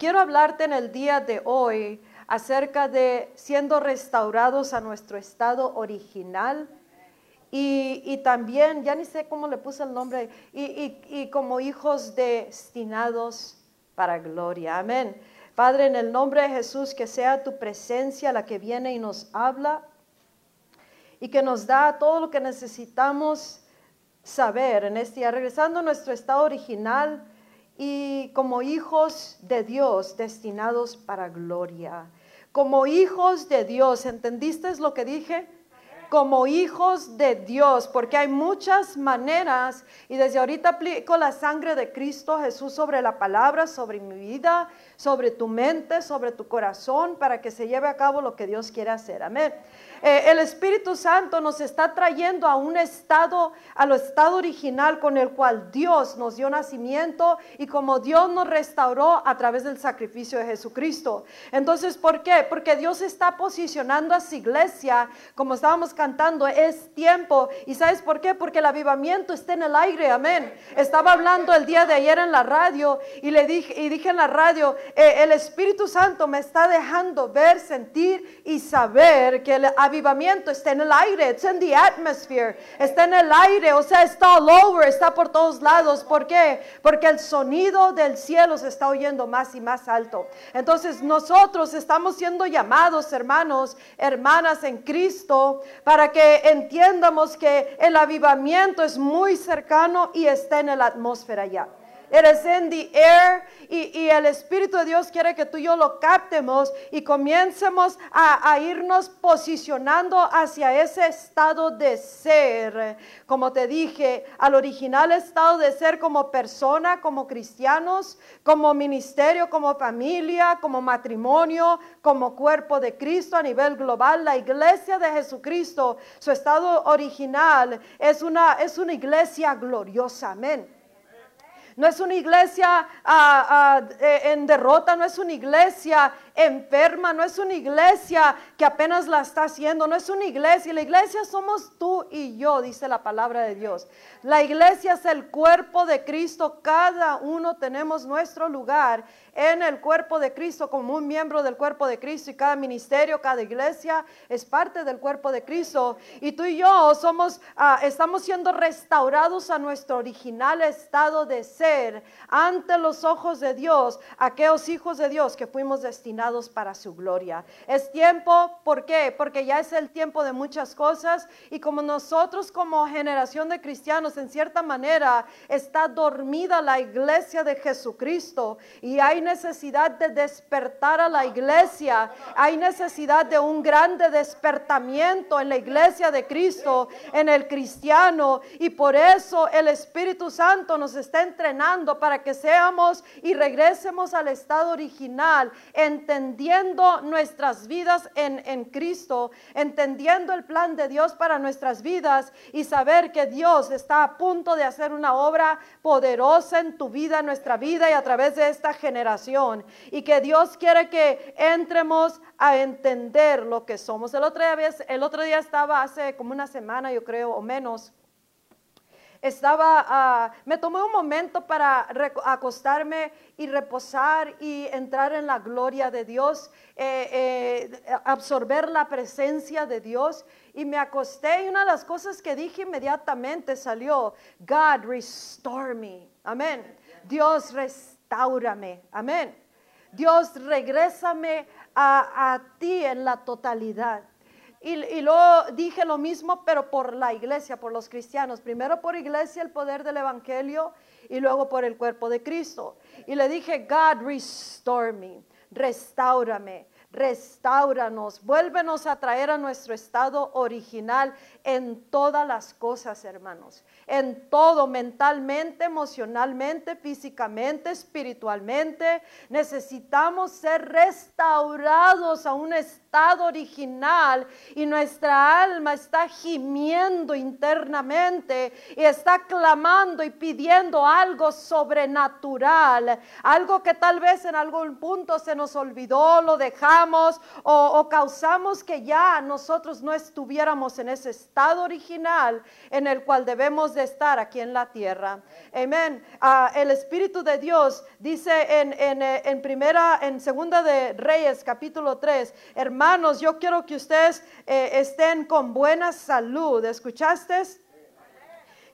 quiero hablarte en el día de hoy acerca de siendo restaurados a nuestro estado original y, también, ya ni sé cómo le puse el nombre, y, como hijos destinados para gloria. Amén. Padre, en el nombre de Jesús, que sea tu presencia la que viene y nos habla y que nos da todo lo que necesitamos saber en este día, regresando a nuestro estado original y como hijos de Dios destinados para gloria. Como hijos de Dios, ¿entendiste lo que dije? como hijos de Dios, porque hay muchas maneras y desde ahorita aplico la sangre de Cristo Jesús sobre la palabra, sobre mi vida, sobre tu mente, sobre tu corazón, para que se lleve a cabo lo que Dios quiere hacer. Amén. Eh, el Espíritu Santo nos está trayendo a un estado, al estado original con el cual Dios nos dio nacimiento y como Dios nos restauró a través del sacrificio de Jesucristo. Entonces, ¿por qué? Porque Dios está posicionando a su iglesia, como estábamos cantando, es tiempo. ¿Y sabes por qué? Porque el avivamiento está en el aire, amén. Estaba hablando el día de ayer en la radio y le dije, y dije en la radio, eh, el Espíritu Santo me está dejando ver, sentir y saber que el avivamiento está en el aire, it's in the atmosphere, está en el aire, o sea, está all over, está por todos lados. ¿Por qué? Porque el sonido del cielo se está oyendo más y más alto. Entonces nosotros estamos siendo llamados, hermanos, hermanas en Cristo, para que entiendamos que el avivamiento es muy cercano y está en la atmósfera ya. Eres in the air y, el Espíritu de Dios quiere que tú y yo lo captemos y comiencemos a, irnos posicionando hacia ese estado de ser, como te dije, al original estado de ser como persona, como cristianos, como ministerio, como familia, como matrimonio, como cuerpo de Cristo a nivel global. La iglesia de Jesucristo, su estado original es una, es una iglesia gloriosa. Amén. No es una iglesia ah, ah, en derrota, no es una iglesia enferma, no es una iglesia que apenas la está haciendo, no es una iglesia. La iglesia somos tú y yo, dice la palabra de Dios. La iglesia es el cuerpo de Cristo, cada uno tenemos nuestro lugar en el cuerpo de Cristo como un miembro del cuerpo de Cristo y cada ministerio, cada iglesia es parte del cuerpo de Cristo. Y tú y yo somos, ah, estamos siendo restaurados a nuestro original estado de ser ante los ojos de Dios, aquellos hijos de Dios que fuimos destinados para su gloria. Es tiempo, ¿por qué? Porque ya es el tiempo de muchas cosas y como nosotros como generación de cristianos en cierta manera está dormida la iglesia de Jesucristo y hay necesidad de despertar a la iglesia. Hay necesidad de un grande despertamiento en la iglesia de Cristo, en el cristiano. Y por eso el Espíritu Santo nos está entrenando para que seamos y regresemos al estado original, entendiendo nuestras vidas en, en Cristo, entendiendo el plan de Dios para nuestras vidas y saber que Dios está a punto de hacer una obra poderosa en tu vida, en nuestra vida y a través de esta generación y que Dios quiere que entremos a entender lo que somos. El otro día, el otro día estaba hace como una semana, yo creo, o menos. Estaba, ah, me tomé un momento para acostarme y reposar y entrar en la gloria de Dios, eh, eh, absorber la presencia de Dios. Y me acosté y una de las cosas que dije inmediatamente salió, God, restore me. Amén. Dios, restaurame. Amén. Dios, regrésame a, a, ti en la totalidad. Y, y luego dije lo mismo, pero por la iglesia, por los cristianos. Primero por iglesia, el poder del evangelio, y luego por el cuerpo de Cristo. Y le dije, God, restore me, restaurame restauranos, vuélvenos a traer a nuestro estado original en todas las cosas, hermanos, en todo, mentalmente, emocionalmente, físicamente, espiritualmente. Necesitamos ser restaurados a un estado original y nuestra alma está gimiendo internamente y está clamando y pidiendo algo sobrenatural, algo que tal vez en algún punto se nos olvidó, lo dejamos o, causamos que ya nosotros no estuviéramos en ese estado original en el cual debemos de estar aquí en la tierra. Amén. Ah, el Espíritu de Dios dice en, en, eh, en, primera, en segunda de Reyes, capítulo 3, hermanos, yo quiero que ustedes eh, estén con buena salud. ¿Escuchaste?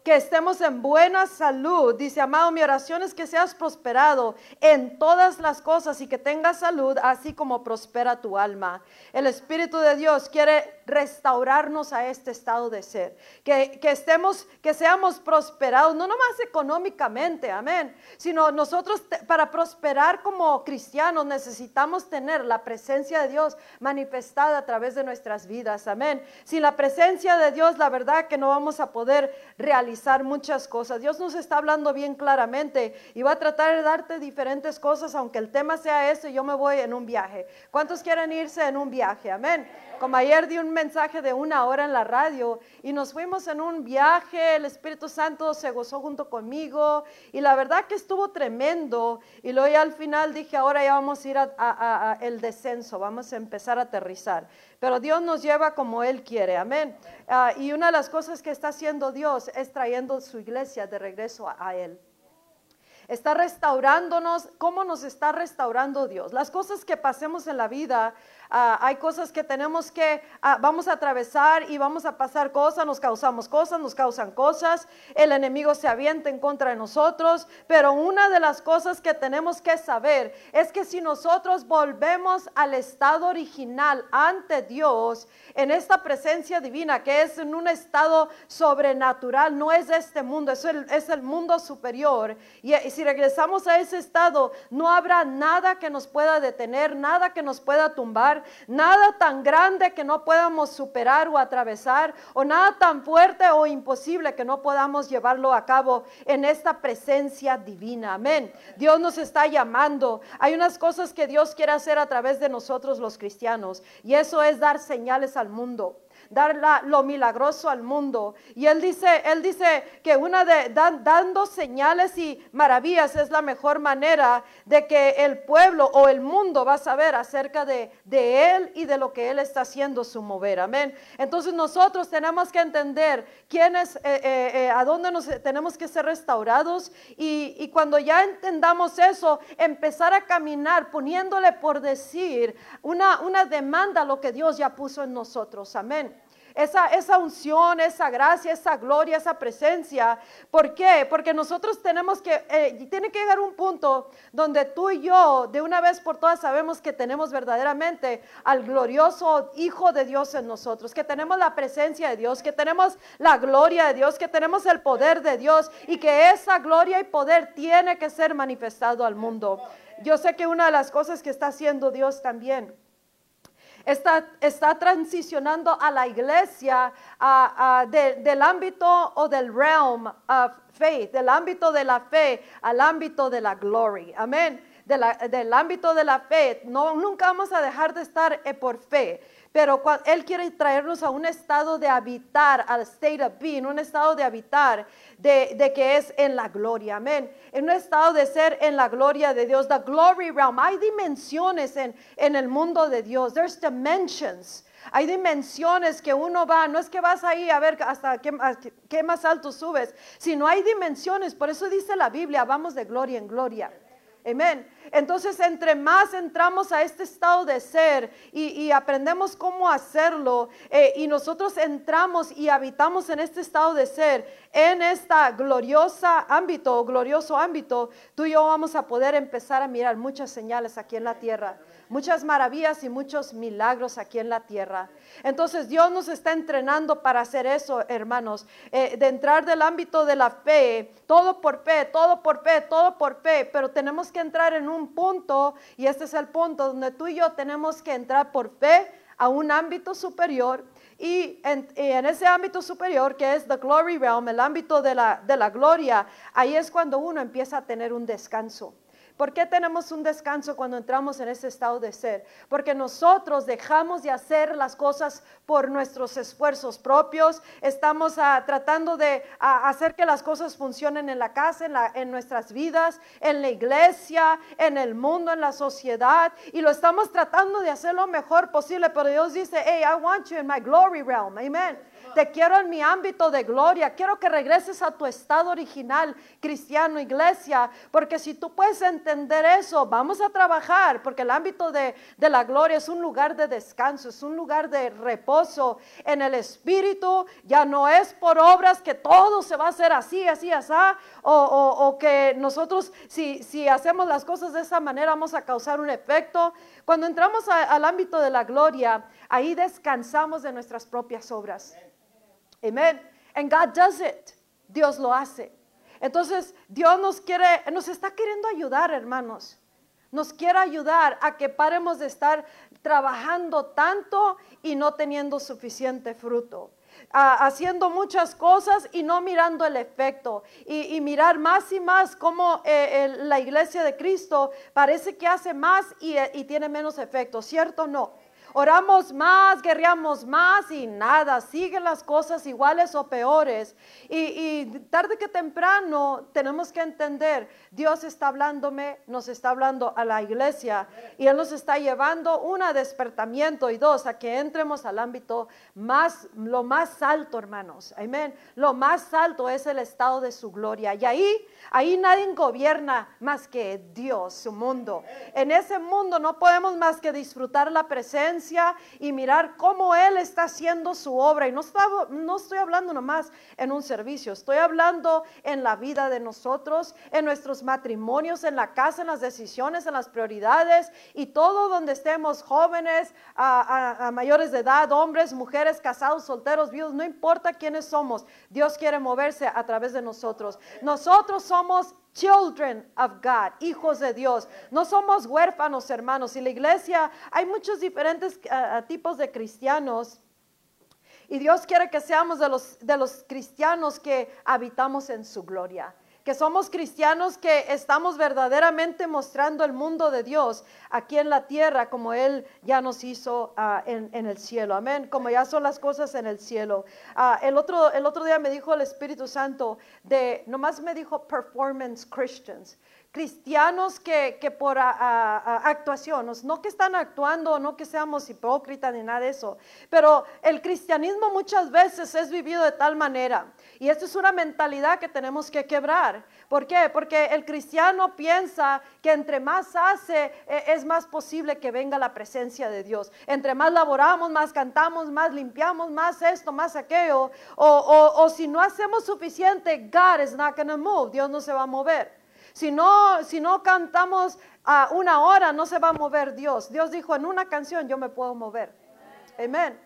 que estemos en buena salud. Dice, amado, mi oración es que seas prosperado en todas las cosas y que tengas salud, así como prospera tu alma. El Espíritu de Dios quiere restaurarnos a este estado de ser. Que, estemos, que seamos prosperados, no nomás económicamente, amén, sino nosotros para prosperar como cristianos necesitamos tener la presencia de Dios manifestada a través de nuestras vidas, amén. Sin la presencia de Dios, la verdad que no vamos a poder realizar muchas cosas. Dios nos está hablando bien claramente y va a tratar de darte diferentes cosas, aunque el tema sea ese, yo me voy en un viaje. ¿Cuántos quieren irse en un viaje? Amén. Como ayer di un mensaje de una hora en la radio y nos fuimos en un viaje, el Espíritu Santo se gozó junto conmigo y la verdad que estuvo tremendo y luego ya al final dije, ahora ya vamos a ir a, el descenso, vamos a empezar a aterrizar. Pero Dios nos lleva como Él quiere, amén. Ah, y una de las cosas que está haciendo Dios es trayendo su iglesia de regreso a Él está restaurándonos. ¿Cómo nos está restaurando Dios? Las cosas que pasemos en la vida Ah, hay cosas que tenemos que, ah, vamos a atravesar y vamos a pasar cosas, nos causamos cosas, nos causan cosas, el enemigo se avienta en contra de nosotros, pero una de las cosas que tenemos que saber es que si nosotros volvemos al estado original ante Dios, en esta presencia divina, que es en un estado sobrenatural, no es este mundo, es el, es el mundo superior, y si regresamos a ese estado, no habrá nada que nos pueda detener, nada que nos pueda tumbar, nada tan grande que no podamos superar o atravesar, o nada tan fuerte o imposible que no podamos llevarlo a cabo en esta presencia divina. Amén. Dios nos está llamando. Hay unas cosas que Dios quiere hacer a través de nosotros los cristianos, y eso es dar señales al mundo dar lo milagroso al mundo. Y él dice, él dice que una de dando señales y maravillas es la mejor manera de que el pueblo o el mundo va a saber acerca de, él y de lo que él está haciendo su mover. Amén. Entonces nosotros tenemos que entender quién es, eh, eh, eh, a dónde nos tenemos que ser restaurados y, y cuando ya entendamos eso, empezar a caminar poniéndole por decir una, una demanda a lo que Dios ya puso en nosotros. Amén esa, esa unción, esa gracia, esa gloria, esa presencia. ¿Por qué? Porque nosotros tenemos que, eh, tiene que llegar un punto donde tú y yo, de una vez por todas, sabemos que tenemos verdaderamente al glorioso Hijo de Dios en nosotros, que tenemos la presencia de Dios, que tenemos la gloria de Dios, que tenemos el poder de Dios y que esa gloria y poder tiene que ser manifestado al mundo. Yo sé que una de las cosas que está haciendo Dios también está, está transicionando a la iglesia del ámbito o del realm of faith, del ámbito de la fe al ámbito de la gloria. Amén. del ámbito de la fe, no, nunca vamos a dejar de estar eh, por fe pero Él quiere traernos a un estado de habitar, al state of being, un estado de habitar, de, que es en la gloria, amén. En un estado de ser en la gloria de Dios, the glory realm. Hay dimensiones en, en el mundo de Dios, there's dimensions. Hay dimensiones que uno va, no es que vas ahí a ver hasta qué, qué más alto subes, sino hay dimensiones, por eso dice la Biblia, vamos de gloria en gloria. Amén. Entonces, entre más entramos a este estado de ser y, aprendemos cómo hacerlo, eh, y nosotros entramos y habitamos en este estado de ser, en esta gloriosa ámbito, glorioso ámbito, tú y yo vamos a poder empezar a mirar muchas señales aquí en la tierra muchas maravillas y muchos milagros aquí en la tierra. Entonces Dios nos está entrenando para hacer eso, hermanos, eh, de entrar del ámbito de la fe, todo por fe, todo por fe, todo por fe, pero tenemos que entrar en un punto, y este es el punto donde tú y yo tenemos que entrar por fe a un ámbito superior. Y en, ese ámbito superior, que es the glory realm, el ámbito de la, de la gloria, ahí es cuando uno empieza a tener un descanso. ¿Por qué tenemos un descanso cuando entramos en ese estado de ser? Porque nosotros dejamos de hacer las cosas por nuestros esfuerzos propios, estamos ah, tratando de ah, hacer que las cosas funcionen en la casa, en, nuestras vidas, en la iglesia, en el mundo, en la sociedad, y lo estamos tratando de hacer lo mejor posible, pero Dios dice, hey, I want you in my glory realm, amen. Te quiero en mi ámbito de gloria. Quiero que regreses a tu estado original, cristiano, iglesia. Porque si tú puedes entender eso, vamos a trabajar. Porque el ámbito de, la gloria es un lugar de descanso, es un lugar de reposo en el espíritu. Ya no es por obras que todo se va a hacer así, así, así. O, o, que nosotros, si, si, hacemos las cosas de esa manera, vamos a causar un efecto. Cuando entramos al ámbito de la gloria, ahí descansamos de nuestras propias obras. Amen. And God does it. Dios lo hace. Entonces, Dios nos quiere, nos está queriendo ayudar, hermanos. Nos quiere ayudar a que paremos de estar trabajando tanto y no teniendo suficiente fruto. haciendo muchas cosas y no mirando el efecto. Y, mirar más y más cómo eh, la iglesia de Cristo parece que hace más y, y tiene menos efecto. ¿Cierto o no? Oramos más, guerreamos más y nada, siguen las cosas iguales o peores. Y, tarde que temprano tenemos que entender, Dios está hablándome, nos está hablando a la iglesia y Él nos está llevando una despertamiento y dos, a que entremos al ámbito más, lo más alto, hermanos. Amén. Lo más alto es el estado de su gloria. Y ahí, ahí nadie gobierna más que Dios, su mundo. En ese mundo no podemos más que disfrutar la presencia y mirar cómo Él está haciendo su obra. Y no, no estoy hablando nomás en un servicio, estoy hablando en la vida de nosotros, en nuestros matrimonios, en la casa, en las decisiones, en las prioridades y todo donde estemos jóvenes, a, mayores de edad, hombres, mujeres, casados, solteros, viudos, no importa quiénes somos, Dios quiere moverse a través de nosotros. Nosotros somos children of God, hijos de Dios. No somos huérfanos, hermanos. Y la iglesia, hay muchos diferentes eh, tipos de cristianos. Y Dios quiere que seamos de los, de los cristianos que habitamos en su gloria que somos cristianos que estamos verdaderamente mostrando el mundo de Dios aquí en la tierra como Él ya nos hizo ah, en, el cielo. Amén. Como ya son las cosas en el cielo. Ah, el, otro, el otro día me dijo el Espíritu Santo de, nomás me dijo performance Christians cristianos que, por actuación, no que están actuando, no que seamos hipócritas ni nada de eso, pero el cristianismo muchas veces es vivido de tal manera. Y esta es una mentalidad que tenemos que quebrar. ¿Por qué? Porque el cristiano piensa que entre más hace, e, es más posible que venga la presencia de Dios. Entre más laboramos, más cantamos, más limpiamos, más esto, más aquello. O, o si no hacemos suficiente, God is not going to move. Dios no se va a mover. Si no, si no cantamos a una hora, no se va a mover Dios. Dios dijo, en una canción yo me puedo mover. Amén.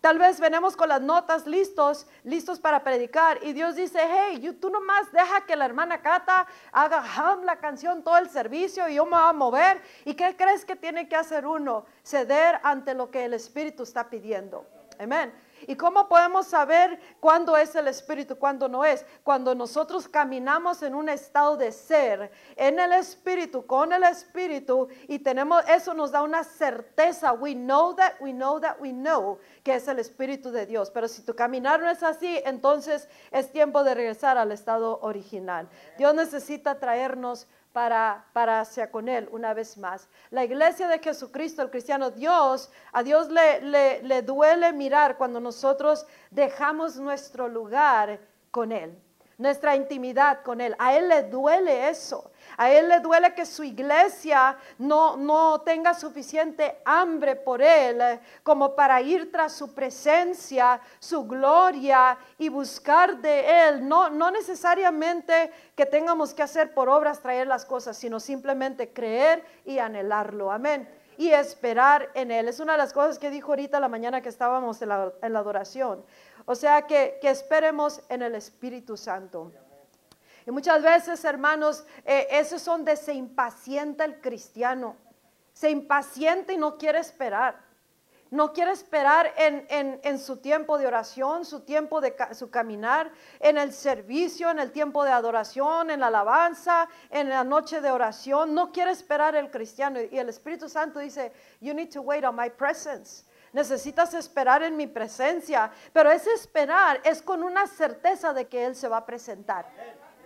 Tal vez venimos con las notas listos, listos para predicar. Y Dios dice, hey, tú nomás deja que la hermana Cata haga la canción, todo el servicio y yo me voy a mover. ¿Y qué crees que tiene que hacer uno? Ceder ante lo que el Espíritu está pidiendo. Amén. ¿Y cómo podemos saber cuándo es el Espíritu, cuándo no es? Cuando nosotros caminamos en un estado de ser, en el Espíritu, con el Espíritu, y tenemos, eso nos da una certeza. We know that, we know that, we know que es el Espíritu de Dios. Pero si tu caminar no es así, entonces es tiempo de regresar al estado original. Dios necesita traernos para, para con Él una vez más. La iglesia de Jesucristo, el cristiano, Dios, a Dios le, le, le duele mirar cuando nosotros dejamos nuestro lugar con Él, nuestra intimidad con Él. A Él le duele eso. A Él le duele que su iglesia no, no tenga suficiente hambre por Él eh, como para ir tras su presencia, su gloria y buscar de Él. No, no necesariamente que tengamos que hacer por obras traer las cosas, sino simplemente creer y anhelarlo. Amén y esperar en Él. Es una de las cosas que dijo ahorita la mañana que estábamos en la, en la adoración. O sea, que, que, esperemos en el Espíritu Santo. Y muchas veces, hermanos, eh, eso es donde se impacienta el cristiano. Se impacienta y no quiere esperar. no quiere esperar en, en- en su tiempo de oración, su tiempo de su caminar, en el servicio, en el tiempo de adoración, en la alabanza, en la noche de oración. No quiere esperar el cristiano. Y el Espíritu Santo dice, you need to wait on my presence. Necesitas esperar en mi presencia. Pero ese esperar es con una certeza de que Él se va a presentar,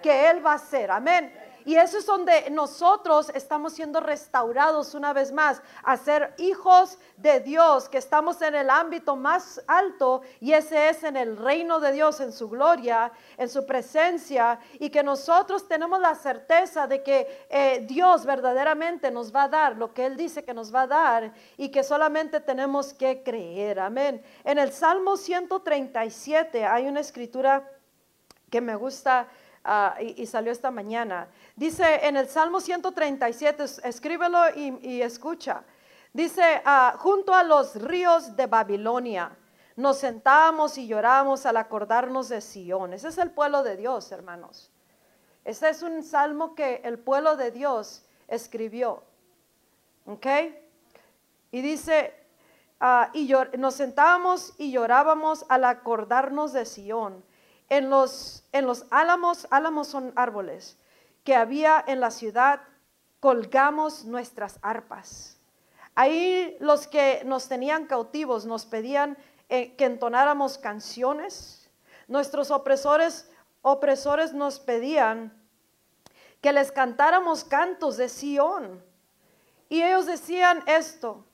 que Él va a ser. Amén. Y eso es donde nosotros estamos siendo restaurados una vez más a ser hijos de Dios, que estamos en el ámbito más alto y ese es en el reino de Dios, en su gloria, en su presencia y que nosotros tenemos la certeza de que eh, Dios verdaderamente nos va a dar lo que Él dice que nos va a dar y que solamente tenemos que creer. Amén. En el Salmo 137 hay una escritura que me gusta ah, y, salió esta mañana. Dice en el Salmo 137, es- escríbelo y, y escucha. Dice, ah, junto a los ríos de Babilonia, nos sentamos y lloramos al acordarnos de Sión. Ese es el pueblo de Dios, hermanos. Este es un salmo que el pueblo de Dios escribió. ¿Ok? Y dice, ah, y nos sentábamos y llorábamos al acordarnos de Sión. En los, en los álamos, álamos son árboles, que había en la ciudad, colgamos nuestras arpas. Ahí los que nos tenían cautivos nos pedían eh, que entonáramos canciones. Nuestros opresores, opresores nos pedían que les cantáramos cantos de Sión. Y ellos decían esto.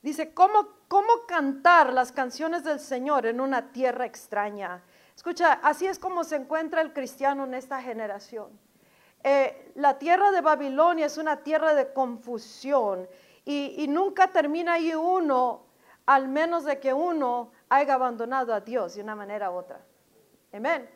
Dice, ¿cómo, ¿cómo cantar las canciones del Señor en una tierra extraña? Escucha, así es como se encuentra el cristiano en esta generación. Eh, la tierra de Babilonia es una tierra de confusión y, nunca termina ahí uno, al menos de que uno haya abandonado a Dios de una manera u otra. Amén.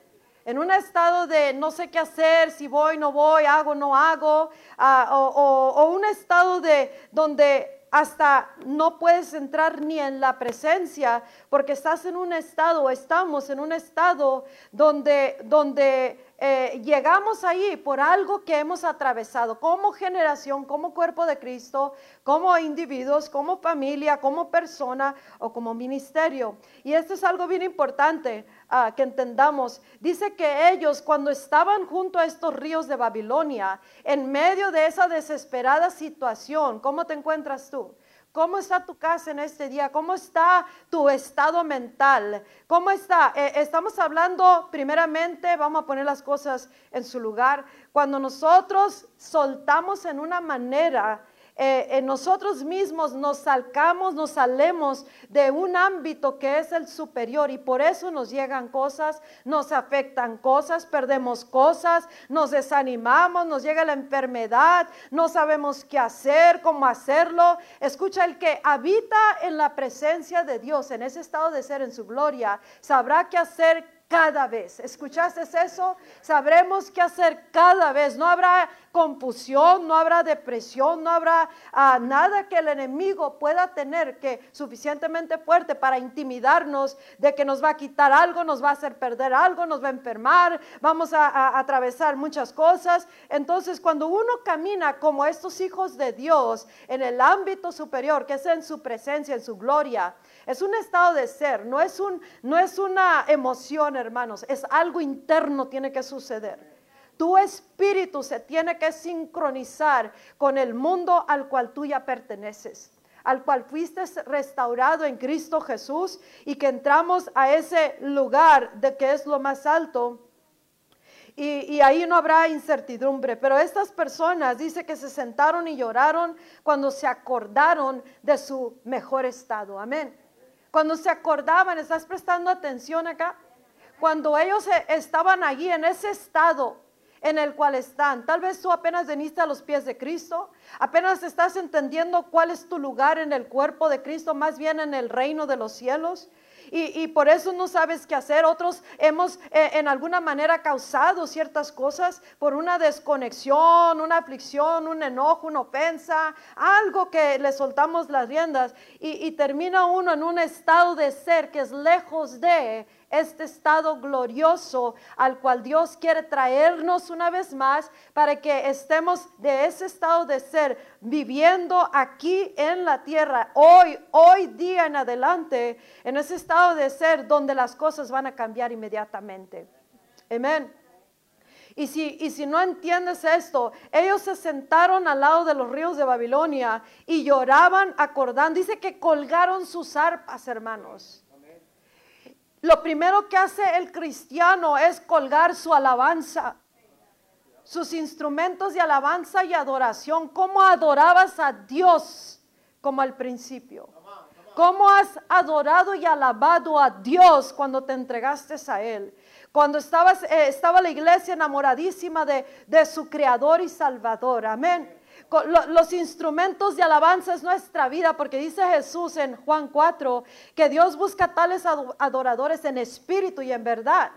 En un estado de no sé qué hacer, si voy, no voy, hago, no hago, ah, o, o- o un estado de donde hasta no puedes entrar ni en la presencia, porque estás en un estado, estamos en un estado donde, donde eh, llegamos ahí por algo que hemos atravesado como generación, como cuerpo de Cristo, como individuos, como familia, como persona o como ministerio. Y esto es algo bien importante ah, que entendamos. Dice que ellos cuando estaban junto a estos ríos de Babilonia, en medio de esa desesperada situación, ¿cómo te encuentras tú? ¿Cómo está tu casa en este día? ¿Cómo está tu estado mental? ¿Cómo está? Eh, estamos hablando primeramente, vamos a poner las cosas en su lugar, cuando nosotros soltamos en una manera eh, eh, nosotros mismos nos salcamos, nos salemos de un ámbito que es el superior y por eso nos llegan cosas, nos afectan cosas, perdemos cosas, nos desanimamos, nos llega la enfermedad, no sabemos qué hacer, cómo hacerlo. Escucha, el que habita en la presencia de Dios, en ese estado de ser en su gloria, sabrá qué hacer cada vez. ¿Escuchaste eso? Sabremos qué hacer cada vez. No habrá confusión, no habrá depresión, no habrá ah, nada que el enemigo pueda tener que suficientemente fuerte para intimidarnos de que nos va a quitar algo, nos va a hacer perder algo, nos va a enfermar, vamos a, a atravesar muchas cosas. Entonces, cuando uno camina como estos hijos de Dios en el ámbito superior, que es en su presencia, en su gloria, es un estado de ser, no es, un, no es una emoción, hermanos, es algo interno tiene que suceder. Tu espíritu se tiene que sincronizar con el mundo al cual tú ya perteneces, al cual fuiste restaurado en Cristo Jesús y que entramos a ese lugar de que es lo más alto. Y, y, ahí no habrá incertidumbre. Pero estas personas dice que se sentaron y lloraron cuando se acordaron de su mejor estado. Amén. Cuando se acordaban, ¿estás prestando atención acá? Cuando ellos estaban allí en ese estado en el cual están. Tal vez tú apenas veniste a los pies de Cristo, apenas estás entendiendo cuál es tu lugar en el cuerpo de Cristo, más bien en el reino de los cielos. Y, y, por eso no sabes qué hacer. Otros hemos eh, en alguna manera causado ciertas cosas por una desconexión, una aflicción, un enojo, una ofensa, algo que le soltamos las riendas y, y termina uno en un estado de ser que es lejos de este estado glorioso al cual Dios quiere traernos una vez más para que estemos de ese estado de ser viviendo aquí en la tierra, hoy, hoy día en adelante, en ese estado de ser donde las cosas van a cambiar inmediatamente. Amén. Y si, y si no entiendes esto, ellos se sentaron al lado de los ríos de Babilonia y lloraban acordando. Dice que colgaron sus arpas, hermanos. Lo primero que hace el cristiano es colgar su alabanza, sus instrumentos de alabanza y adoración. ¿Cómo adorabas a Dios como al principio? ¿Cómo has adorado y alabado a Dios cuando te entregaste a Él? Cuando estabas, eh, estaba la iglesia enamoradísima de, de su Creador y Salvador. Amén. Los instrumentos de alabanza es nuestra vida, porque dice Jesús en Juan 4 que Dios busca tales adoradores en espíritu y en verdad.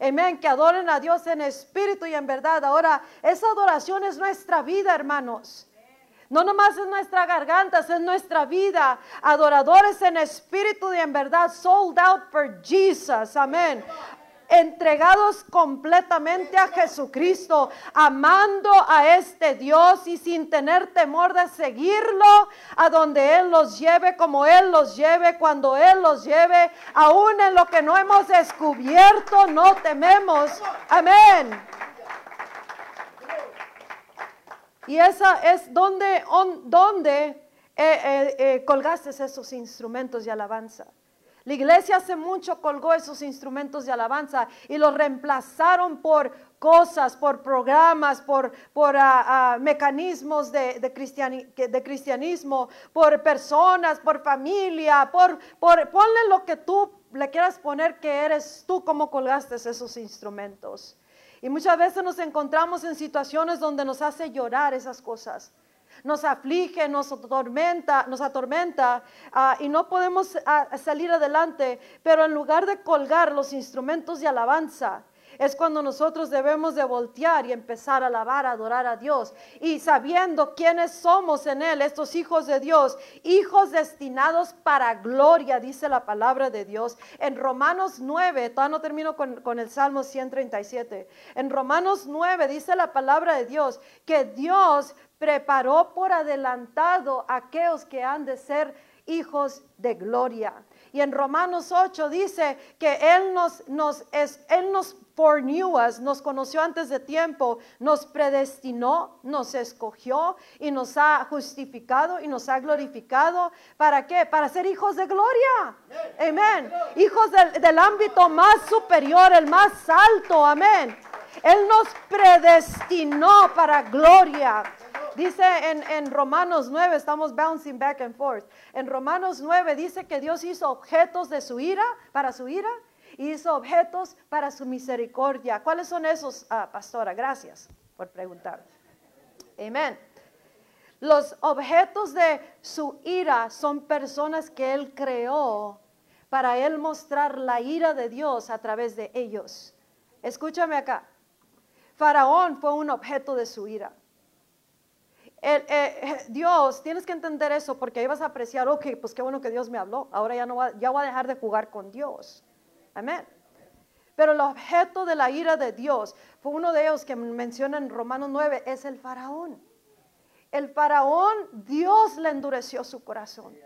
Amén, que adoren a Dios en espíritu y en verdad. Ahora, esa adoración es nuestra vida, hermanos. No nomás es nuestra garganta, es nuestra vida. Adoradores en espíritu y en verdad, sold out for Jesus. Amén entregados completamente a Jesucristo, amando a este Dios y sin tener temor de seguirlo a donde Él los lleve, como Él los lleve, cuando Él los lleve, aún en lo que no hemos descubierto, no tememos. Amén. Y esa es donde, donde eh, eh, eh, colgaste esos instrumentos de alabanza. La iglesia hace mucho colgó esos instrumentos de alabanza y los reemplazaron por cosas, por programas, por, por ah, ah, mecanismos de, de, cristianismo, por personas, por familia, por, por, ponle lo que tú le quieras poner que eres tú como colgaste esos instrumentos. Y muchas veces nos encontramos en situaciones donde nos hace llorar esas cosas nos aflige, nos atormenta, nos atormenta ah, y no podemos ah, salir adelante. Pero en lugar de colgar los instrumentos de alabanza, es cuando nosotros debemos de voltear y empezar a alabar, a adorar a Dios. Y sabiendo quiénes somos en Él, estos hijos de Dios, hijos destinados para gloria, dice la palabra de Dios. En Romanos 9, todavía no termino con, con el Salmo 137. En Romanos 9 dice la palabra de Dios que Dios preparó por adelantado a aquellos que han de ser hijos de gloria. Y en Romanos 8 dice que Él nos, nos, Él nos nos conoció antes de tiempo, nos predestinó, nos escogió y nos ha justificado y nos ha glorificado. ¿Para qué? Para ser hijos de gloria. Amén. Hijos del, del ámbito más superior, el más alto. Amén. Él nos predestinó para gloria. Dice en, Romanos 9, estamos bouncing back and forth. En Romanos 9 dice que Dios hizo objetos de su ira, para su ira, y hizo objetos para su misericordia. ¿Cuáles son esos, ah, pastora? Gracias por preguntar. Amén. Los objetos de su ira son personas que Él creó para Él mostrar la ira de Dios a través de ellos. Escúchame acá. Faraón fue un objeto de su ira. Eh, eh, Dios, tienes que entender eso porque ahí vas a apreciar, ok, pues qué bueno que Dios me habló, ahora ya no va, ya voy a dejar de jugar con Dios. Amén. Pero el objeto de la ira de Dios fue uno de ellos que menciona en Romanos 9, es el faraón. El faraón, Dios le endureció su corazón.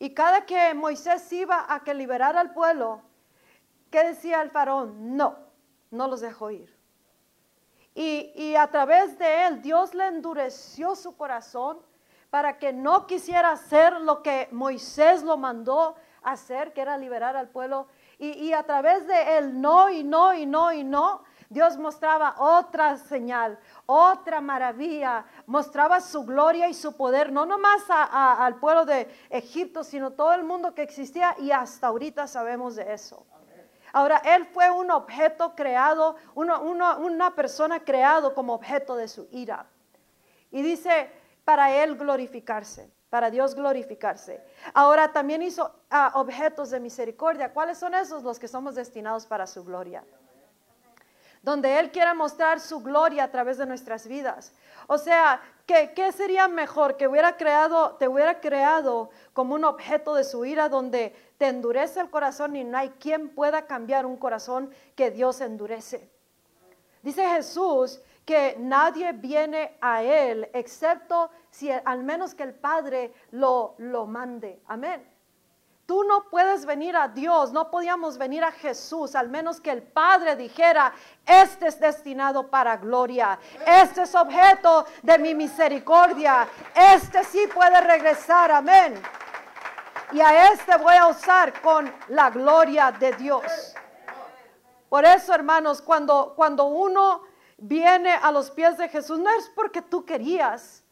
Y cada que Moisés iba a que liberara al pueblo, ¿qué decía el faraón? No, no los dejó ir. Y, a través de él, Dios le endureció su corazón para que no quisiera hacer lo que Moisés lo mandó hacer, que era liberar al pueblo. Y, a través de él, no y no y no y no, Dios mostraba otra señal, otra maravilla, mostraba su gloria y su poder, no nomás al pueblo de Egipto, sino todo el mundo que existía y hasta ahorita sabemos de eso. Ahora, él fue un objeto creado, una persona creado como objeto de su ira. Y dice, para él glorificarse, para Dios glorificarse. Ahora también hizo ah, objetos de misericordia. ¿Cuáles son esos? Los que somos destinados para su gloria. Donde Él quiere mostrar su gloria a través de nuestras vidas. O sea, ¿Qué, ¿Qué, sería mejor? Que hubiera creado, te hubiera creado como un objeto de su ira donde te endurece el corazón y no hay quien pueda cambiar un corazón que Dios endurece. Dice Jesús que nadie viene a Él excepto si al menos que el Padre lo, lo mande. Amén. Tú no puedes venir a Dios, no podíamos venir a Jesús, al menos que el Padre dijera, este es destinado para gloria, este es objeto de mi misericordia, este sí puede regresar, amén. Y a este voy a usar con la gloria de Dios. Por eso, hermanos, cuando, cuando uno viene a los pies de Jesús, no es porque tú querías,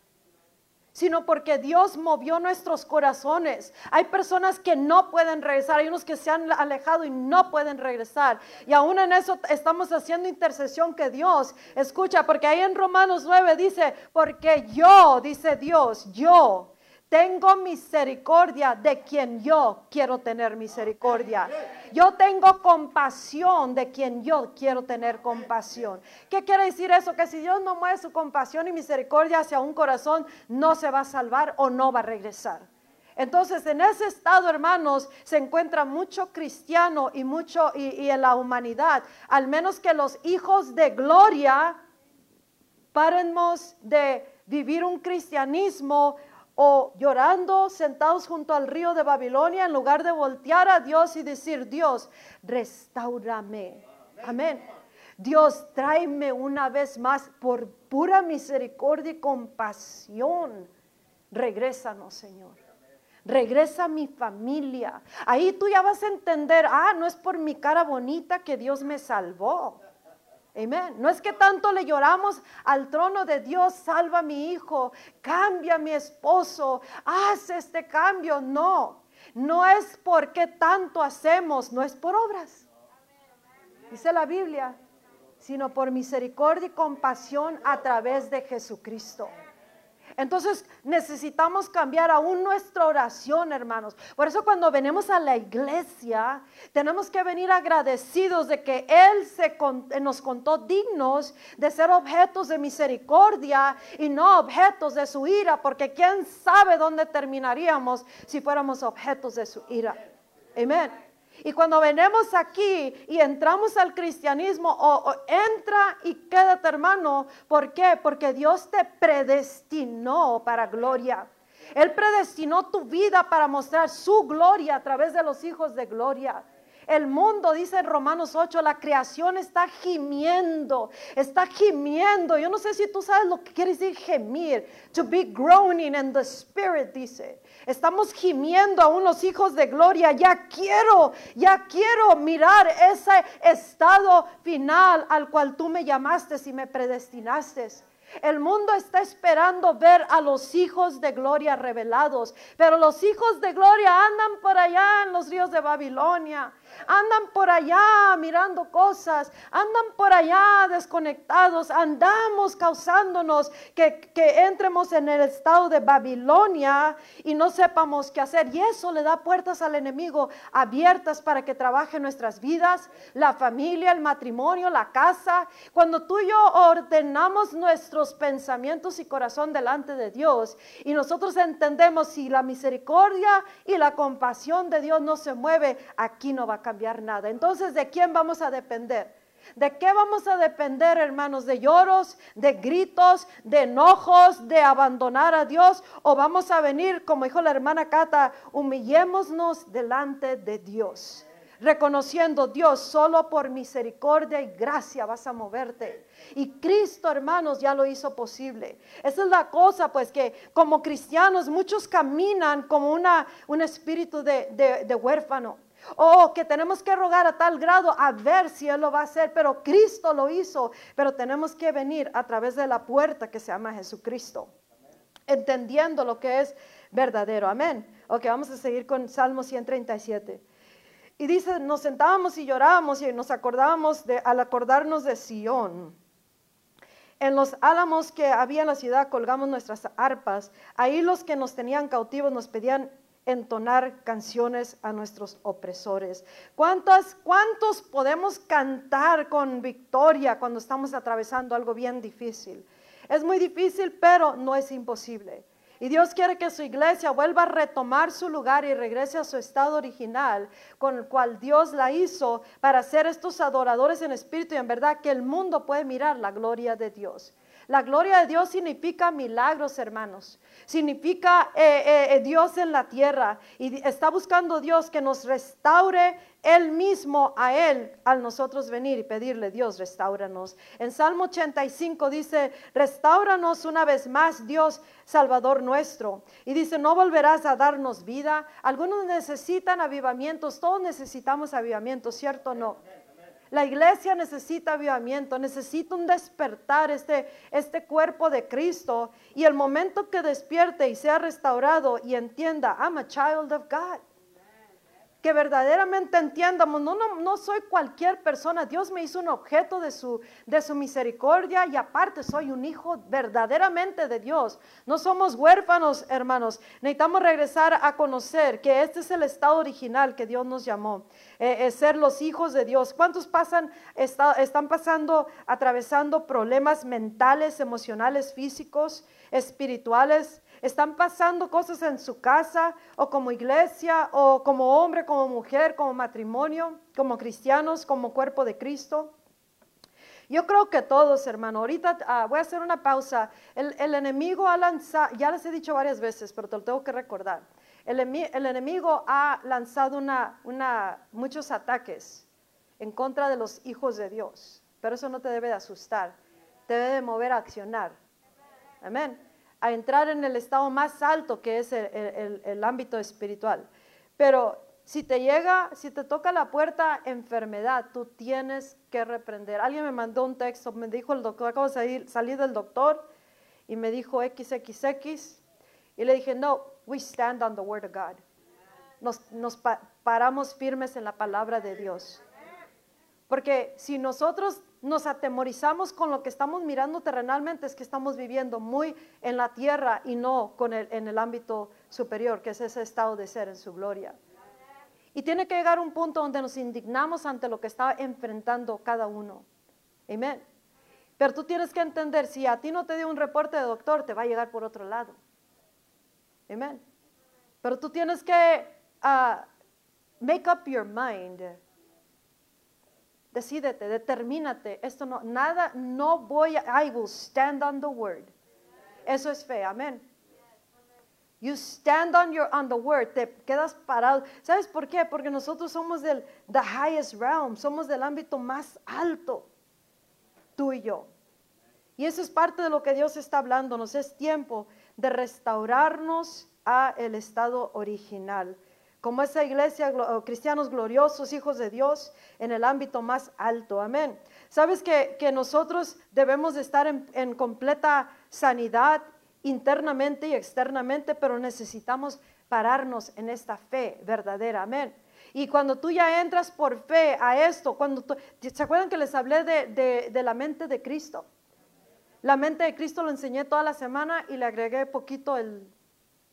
sino porque Dios movió nuestros corazones. Hay personas que no pueden regresar, hay unos que se han alejado y no pueden regresar. Y aún en eso estamos haciendo intercesión que Dios escucha, porque ahí en Romanos 9 dice, porque yo, dice Dios, yo tengo misericordia de quien yo quiero tener misericordia. Yo tengo compasión de quien yo quiero tener compasión. ¿Qué quiere decir eso? Que si Dios no mueve su compasión y misericordia hacia un corazón, no se va a salvar o no va a regresar. Entonces, en ese estado, hermanos, se encuentra mucho cristiano y mucho y, en la humanidad, al menos que los hijos de gloria paremos de vivir un cristianismo o llorando sentados junto al río de Babilonia en lugar de voltear a Dios y decir, Dios, restaurame. Amén. Dios, tráeme una vez más por pura misericordia y compasión. Regrésanos, Señor. Regresa a mi familia. Ahí tú ya vas a entender, ah, no es por mi cara bonita que Dios me salvó. Amén. No es que tanto le lloramos al trono de Dios, salva a mi hijo, cambia a mi esposo, haz este cambio. No, no es porque tanto hacemos, no es por obras. Dice la Biblia, sino por misericordia y compasión a través de Jesucristo. Entonces necesitamos cambiar aún nuestra oración, hermanos. Por eso cuando venimos a la iglesia, tenemos que venir agradecidos de que Él se nos contó dignos de ser objetos de misericordia y no objetos de su ira, porque quién sabe dónde terminaríamos si fuéramos objetos de su ira. Amén. Y cuando venimos aquí y entramos al cristianismo, o, entra y quédate hermano. ¿Por qué? Porque Dios te predestinó para gloria. Él predestinó tu vida para mostrar su gloria a través de los hijos de gloria. El mundo, dice en Romanos 8, la creación está gimiendo, está gimiendo. Yo no sé si tú sabes lo que quiere decir gemir. To be groaning in the spirit, dice. Estamos gimiendo a unos hijos de gloria. Ya quiero, ya quiero mirar ese estado final al cual tú me llamaste y me predestinaste. El mundo está esperando ver a los hijos de gloria revelados, pero los hijos de gloria andan por allá en los ríos de Babilonia, andan por allá mirando cosas, andan por allá desconectados, andamos causándonos que, que entremos en el estado de Babilonia y no sepamos qué hacer. Y eso le da puertas al enemigo abiertas para que trabaje nuestras vidas, la familia, el matrimonio, la casa. Cuando tú y yo ordenamos nuestro pensamientos y corazón delante de Dios y nosotros entendemos si la misericordia y la compasión de Dios no se mueve, aquí no va a cambiar nada. Entonces, ¿de quién vamos a depender? ¿De qué vamos a depender, hermanos? ¿De lloros, de gritos, de enojos, de abandonar a Dios? ¿O vamos a venir, como dijo la hermana Cata, humillémonos delante de Dios? Reconociendo Dios, solo por misericordia y gracia vas a moverte. Y Cristo, hermanos, ya lo hizo posible. Esa es la cosa, pues que como cristianos muchos caminan como una, un espíritu de, de huérfano. O que tenemos que rogar a tal grado a ver si Él lo va a hacer, pero Cristo lo hizo. Pero tenemos que venir a través de la puerta que se llama Jesucristo, entendiendo lo que es verdadero. Amén. Ok, vamos a seguir con Salmo 137. Y dice, nos sentábamos y llorábamos y nos acordábamos de, al acordarnos de Sión. En los álamos que había en la ciudad colgamos nuestras arpas. Ahí los que nos tenían cautivos nos pedían entonar canciones a nuestros opresores. ¿Cuántos, ¿Cuántos podemos cantar con victoria cuando estamos atravesando algo bien difícil? Es muy difícil, pero no es imposible. Y Dios quiere que su iglesia vuelva a retomar su lugar y regrese a su estado original con el cual Dios la hizo para ser estos adoradores en espíritu y en verdad que el mundo puede mirar la gloria de Dios. La gloria de Dios significa milagros, hermanos. Significa eh, eh, eh, Dios en la tierra. Y está buscando Dios que nos restaure Él mismo a Él al nosotros venir y pedirle, Dios, restauranos. En Salmo 85 dice, restauranos una vez más, Dios, Salvador nuestro. Y dice, no volverás a darnos vida. Algunos necesitan avivamientos, todos necesitamos avivamientos, ¿cierto o no? La iglesia necesita avivamiento, necesita un despertar este, este cuerpo de Cristo. Y el momento que despierte y sea restaurado y entienda, I'm a child of God que verdaderamente entiendamos, no, no, no soy cualquier persona, Dios me hizo un objeto de su, de su misericordia y aparte soy un hijo verdaderamente de Dios. No somos huérfanos, hermanos. Necesitamos regresar a conocer que este es el estado original que Dios nos llamó, eh, ser los hijos de Dios. ¿Cuántos pasan, están pasando, atravesando problemas mentales, emocionales, físicos, espirituales? Están pasando cosas en su casa o como iglesia o como hombre, como mujer, como matrimonio, como cristianos, como cuerpo de Cristo. Yo creo que todos, hermano, ahorita ah, voy a hacer una pausa. El, enemigo ha lanzado, ya les he dicho varias veces, pero te lo tengo que recordar. El, el enemigo ha lanzado una, una, muchos ataques en contra de los hijos de Dios, pero eso no te debe de asustar, te debe de mover a accionar. Amén a entrar en el estado más alto que es el, ámbito espiritual. Pero si te llega, si te toca la puerta enfermedad, tú tienes que reprender. Alguien me mandó un texto, me dijo el doctor, acabo de salir, del doctor y me dijo XXX y le dije, no, we stand on the word of God. Nos, nos paramos firmes en la palabra de Dios. Porque si nosotros nos atemorizamos con lo que estamos mirando terrenalmente, es que estamos viviendo muy en la tierra y no con el, en el ámbito superior, que es ese estado de ser en su gloria. Y tiene que llegar un punto donde nos indignamos ante lo que está enfrentando cada uno. Amén. Pero tú tienes que entender, si a ti no te dio un reporte de doctor, te va a llegar por otro lado. Amén. Pero tú tienes que uh, make up your mind Decídete, determínate. Esto no, nada, no voy a, I will stand on the word. Eso es fe, amén. You stand on your on the word, te quedas parado. ¿Sabes por qué? Porque nosotros somos del the highest realm, somos del ámbito más alto. Tú y yo. Y eso es parte de lo que Dios está hablando. Nos es tiempo de restaurarnos a el estado original como esa iglesia, cristianos gloriosos, hijos de Dios, en el ámbito más alto. Amén. Sabes que, nosotros debemos de estar en, completa sanidad internamente y externamente, pero necesitamos pararnos en esta fe verdadera. Amén. Y cuando tú ya entras por fe a esto, cuando ¿se acuerdan que les hablé de, de la mente de Cristo? La mente de Cristo lo enseñé toda la semana y le agregué poquito el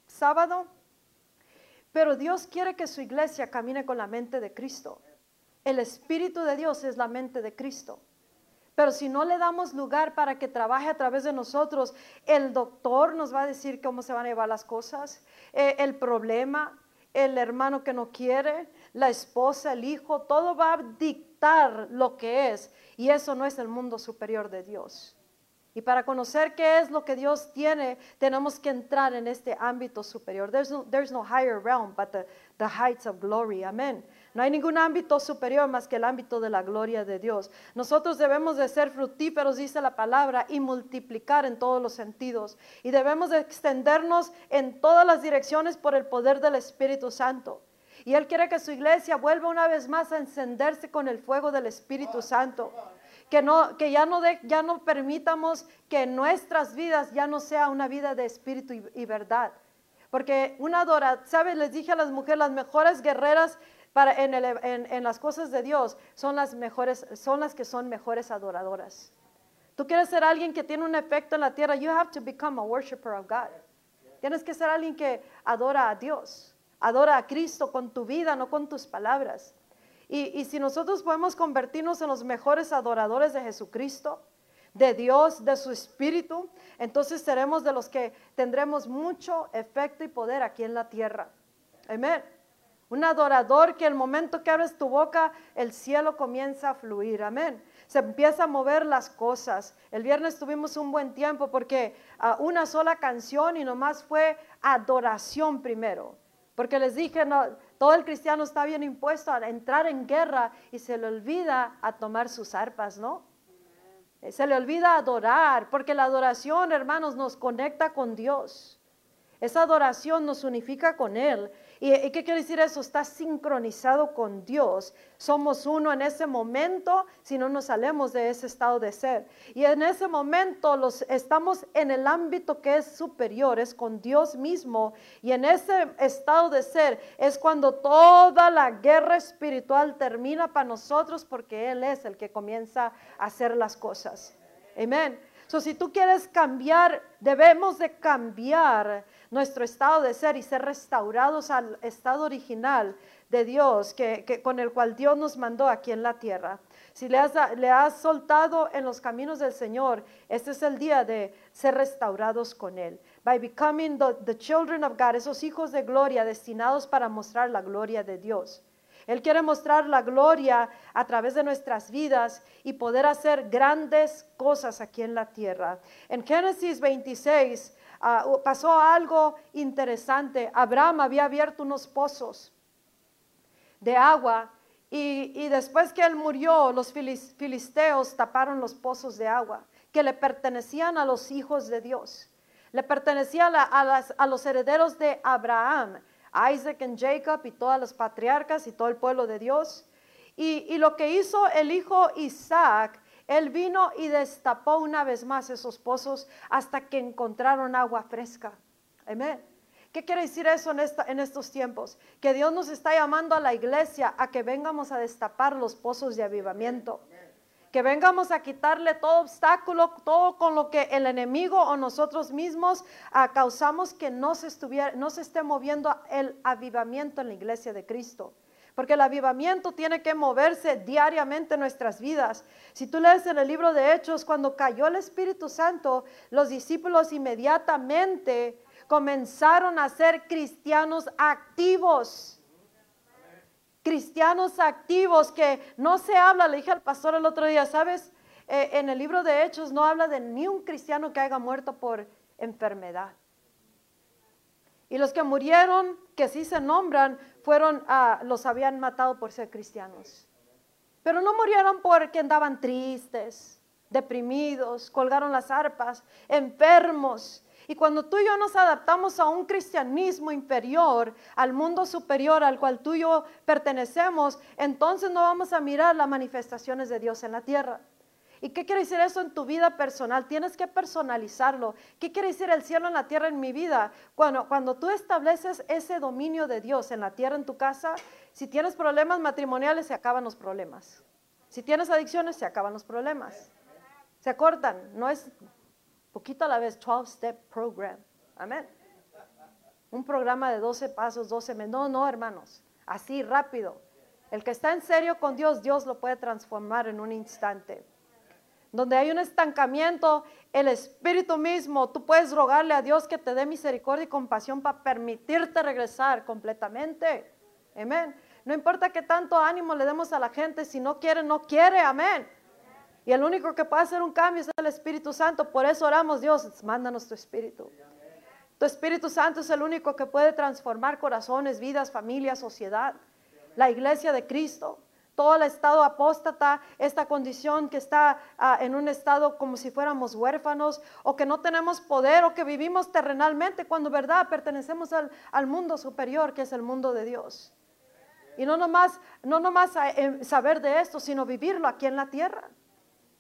sábado pero Dios quiere que su iglesia camine con la mente de Cristo. El Espíritu de Dios es la mente de Cristo. Pero si no le damos lugar para que trabaje a través de nosotros, el doctor nos va a decir cómo se van a llevar las cosas, eh, el problema, el hermano que no quiere, la esposa, el hijo, todo va a dictar lo que es. Y eso no es el mundo superior de Dios. Y para conocer qué es lo que Dios tiene, tenemos que entrar en este ámbito superior. There's no, there's no higher realm but the, the heights of glory. Amén. No hay ningún ámbito superior más que el ámbito de la gloria de Dios. Nosotros debemos de ser fructíferos, dice la palabra, y multiplicar en todos los sentidos. Y debemos de extendernos en todas las direcciones por el poder del Espíritu Santo. Y Él quiere que su iglesia vuelva una vez más a encenderse con el fuego del Espíritu Santo que, no, que ya, no ya no permitamos que nuestras vidas ya no sea una vida de espíritu y, verdad. Porque una adora, ¿sabes? Les dije a las mujeres, las mejores guerreras para, en, en, las cosas de Dios son las mejores, son las que son mejores adoradoras. Tú quieres ser alguien que tiene un efecto en la tierra, you have to become a worshiper of God. Tienes que ser alguien que adora a Dios, adora a Cristo con tu vida, no con tus palabras. Y, si nosotros podemos convertirnos en los mejores adoradores de Jesucristo, de Dios, de su Espíritu, entonces seremos de los que tendremos mucho efecto y poder aquí en la tierra. Amén. Un adorador que el momento que abres tu boca, el cielo comienza a fluir. Amén. Se empieza a mover las cosas. El viernes tuvimos un buen tiempo porque ah, una sola canción y nomás fue adoración primero. Porque les dije, no, todo el cristiano está bien impuesto a entrar en guerra y se le olvida a tomar sus arpas, ¿no? Se le olvida adorar, porque la adoración, hermanos, nos conecta con Dios. Esa adoración nos unifica con Él ¿Y, qué quiere decir eso? Está sincronizado con Dios. Somos uno en ese momento si no nos salemos de ese estado de ser. Y en ese momento los, estamos en el ámbito que es superior, es con Dios mismo. Y en ese estado de ser es cuando toda la guerra espiritual termina para nosotros porque Él es el que comienza a hacer las cosas. Amén. So, si tú quieres cambiar, debemos de cambiar nuestro estado de ser y ser restaurados al estado original de Dios, que, con el cual Dios nos mandó aquí en la tierra. Si le has, le soltado en los caminos del Señor, este es el día de ser restaurados con Él. By becoming the, the children of God, esos hijos de gloria destinados para mostrar la gloria de Dios. Él quiere mostrar la gloria a través de nuestras vidas y poder hacer grandes cosas aquí en la tierra. En Génesis 26 Ah, pasó algo interesante. Abraham había abierto unos pozos de agua y, después que él murió, los filisteos taparon los pozos de agua que le pertenecían a los hijos de Dios. Le pertenecían a, los herederos de Abraham, Isaac y Jacob y todas las patriarcas y todo el pueblo de Dios. y lo que hizo el hijo Isaac él vino y destapó una vez más esos pozos hasta que encontraron agua fresca. Amén. ¿Qué quiere decir eso en, en, estos tiempos? Que Dios nos está llamando a la iglesia a que vengamos a destapar los pozos de avivamiento. Que vengamos a quitarle todo obstáculo, todo con lo que el enemigo o nosotros mismos ah, causamos que no se, estuviera, no se esté moviendo el avivamiento en la iglesia de Cristo porque el avivamiento tiene que moverse diariamente en nuestras vidas. Si tú lees en el libro de Hechos, cuando cayó el Espíritu Santo, los discípulos inmediatamente comenzaron a ser cristianos activos. Cristianos activos que no se habla, le dije al pastor el otro día, ¿sabes? Eh, en el libro de Hechos no habla de ni un cristiano que haya muerto por enfermedad. Y los que murieron, que sí se nombran, fueron, a, los habían matado por ser cristianos. Pero no murieron porque andaban tristes, deprimidos, colgaron las arpas, enfermos. Y cuando tú y yo nos adaptamos a un cristianismo inferior, al mundo superior al cual tú y yo pertenecemos, entonces no vamos a mirar las manifestaciones de Dios en la tierra. ¿Y qué quiere decir eso en tu vida personal? Tienes que personalizarlo. ¿Qué quiere decir el cielo en la tierra en mi vida? Cuando, cuando tú estableces ese dominio de Dios en la tierra, en tu casa, si tienes problemas matrimoniales, se acaban los problemas. Si tienes adicciones, se acaban los problemas. Se acortan. No es poquito a la vez, 12-step program. Amén. Un programa de 12 pasos, 12 meses. No, no, hermanos. Así, rápido. El que está en serio con Dios, Dios lo puede transformar en un instante donde hay un estancamiento, el Espíritu mismo, tú puedes rogarle a Dios que te dé misericordia y compasión para permitirte regresar completamente. Amén. No importa qué tanto ánimo le demos a la gente, si no quiere, no quiere. Amén. Y el único que puede hacer un cambio es el Espíritu Santo. Por eso oramos, Dios, mándanos tu Espíritu. Tu Espíritu Santo es el único que puede transformar corazones, vidas, familias, sociedad. La iglesia de Cristo todo el estado apóstata, esta condición que está ah, en un estado como si fuéramos huérfanos o que no tenemos poder o que vivimos terrenalmente cuando verdad pertenecemos al, al mundo superior que es el mundo de Dios. Y no nomás, no nomás eh, saber de esto, sino vivirlo aquí en la tierra.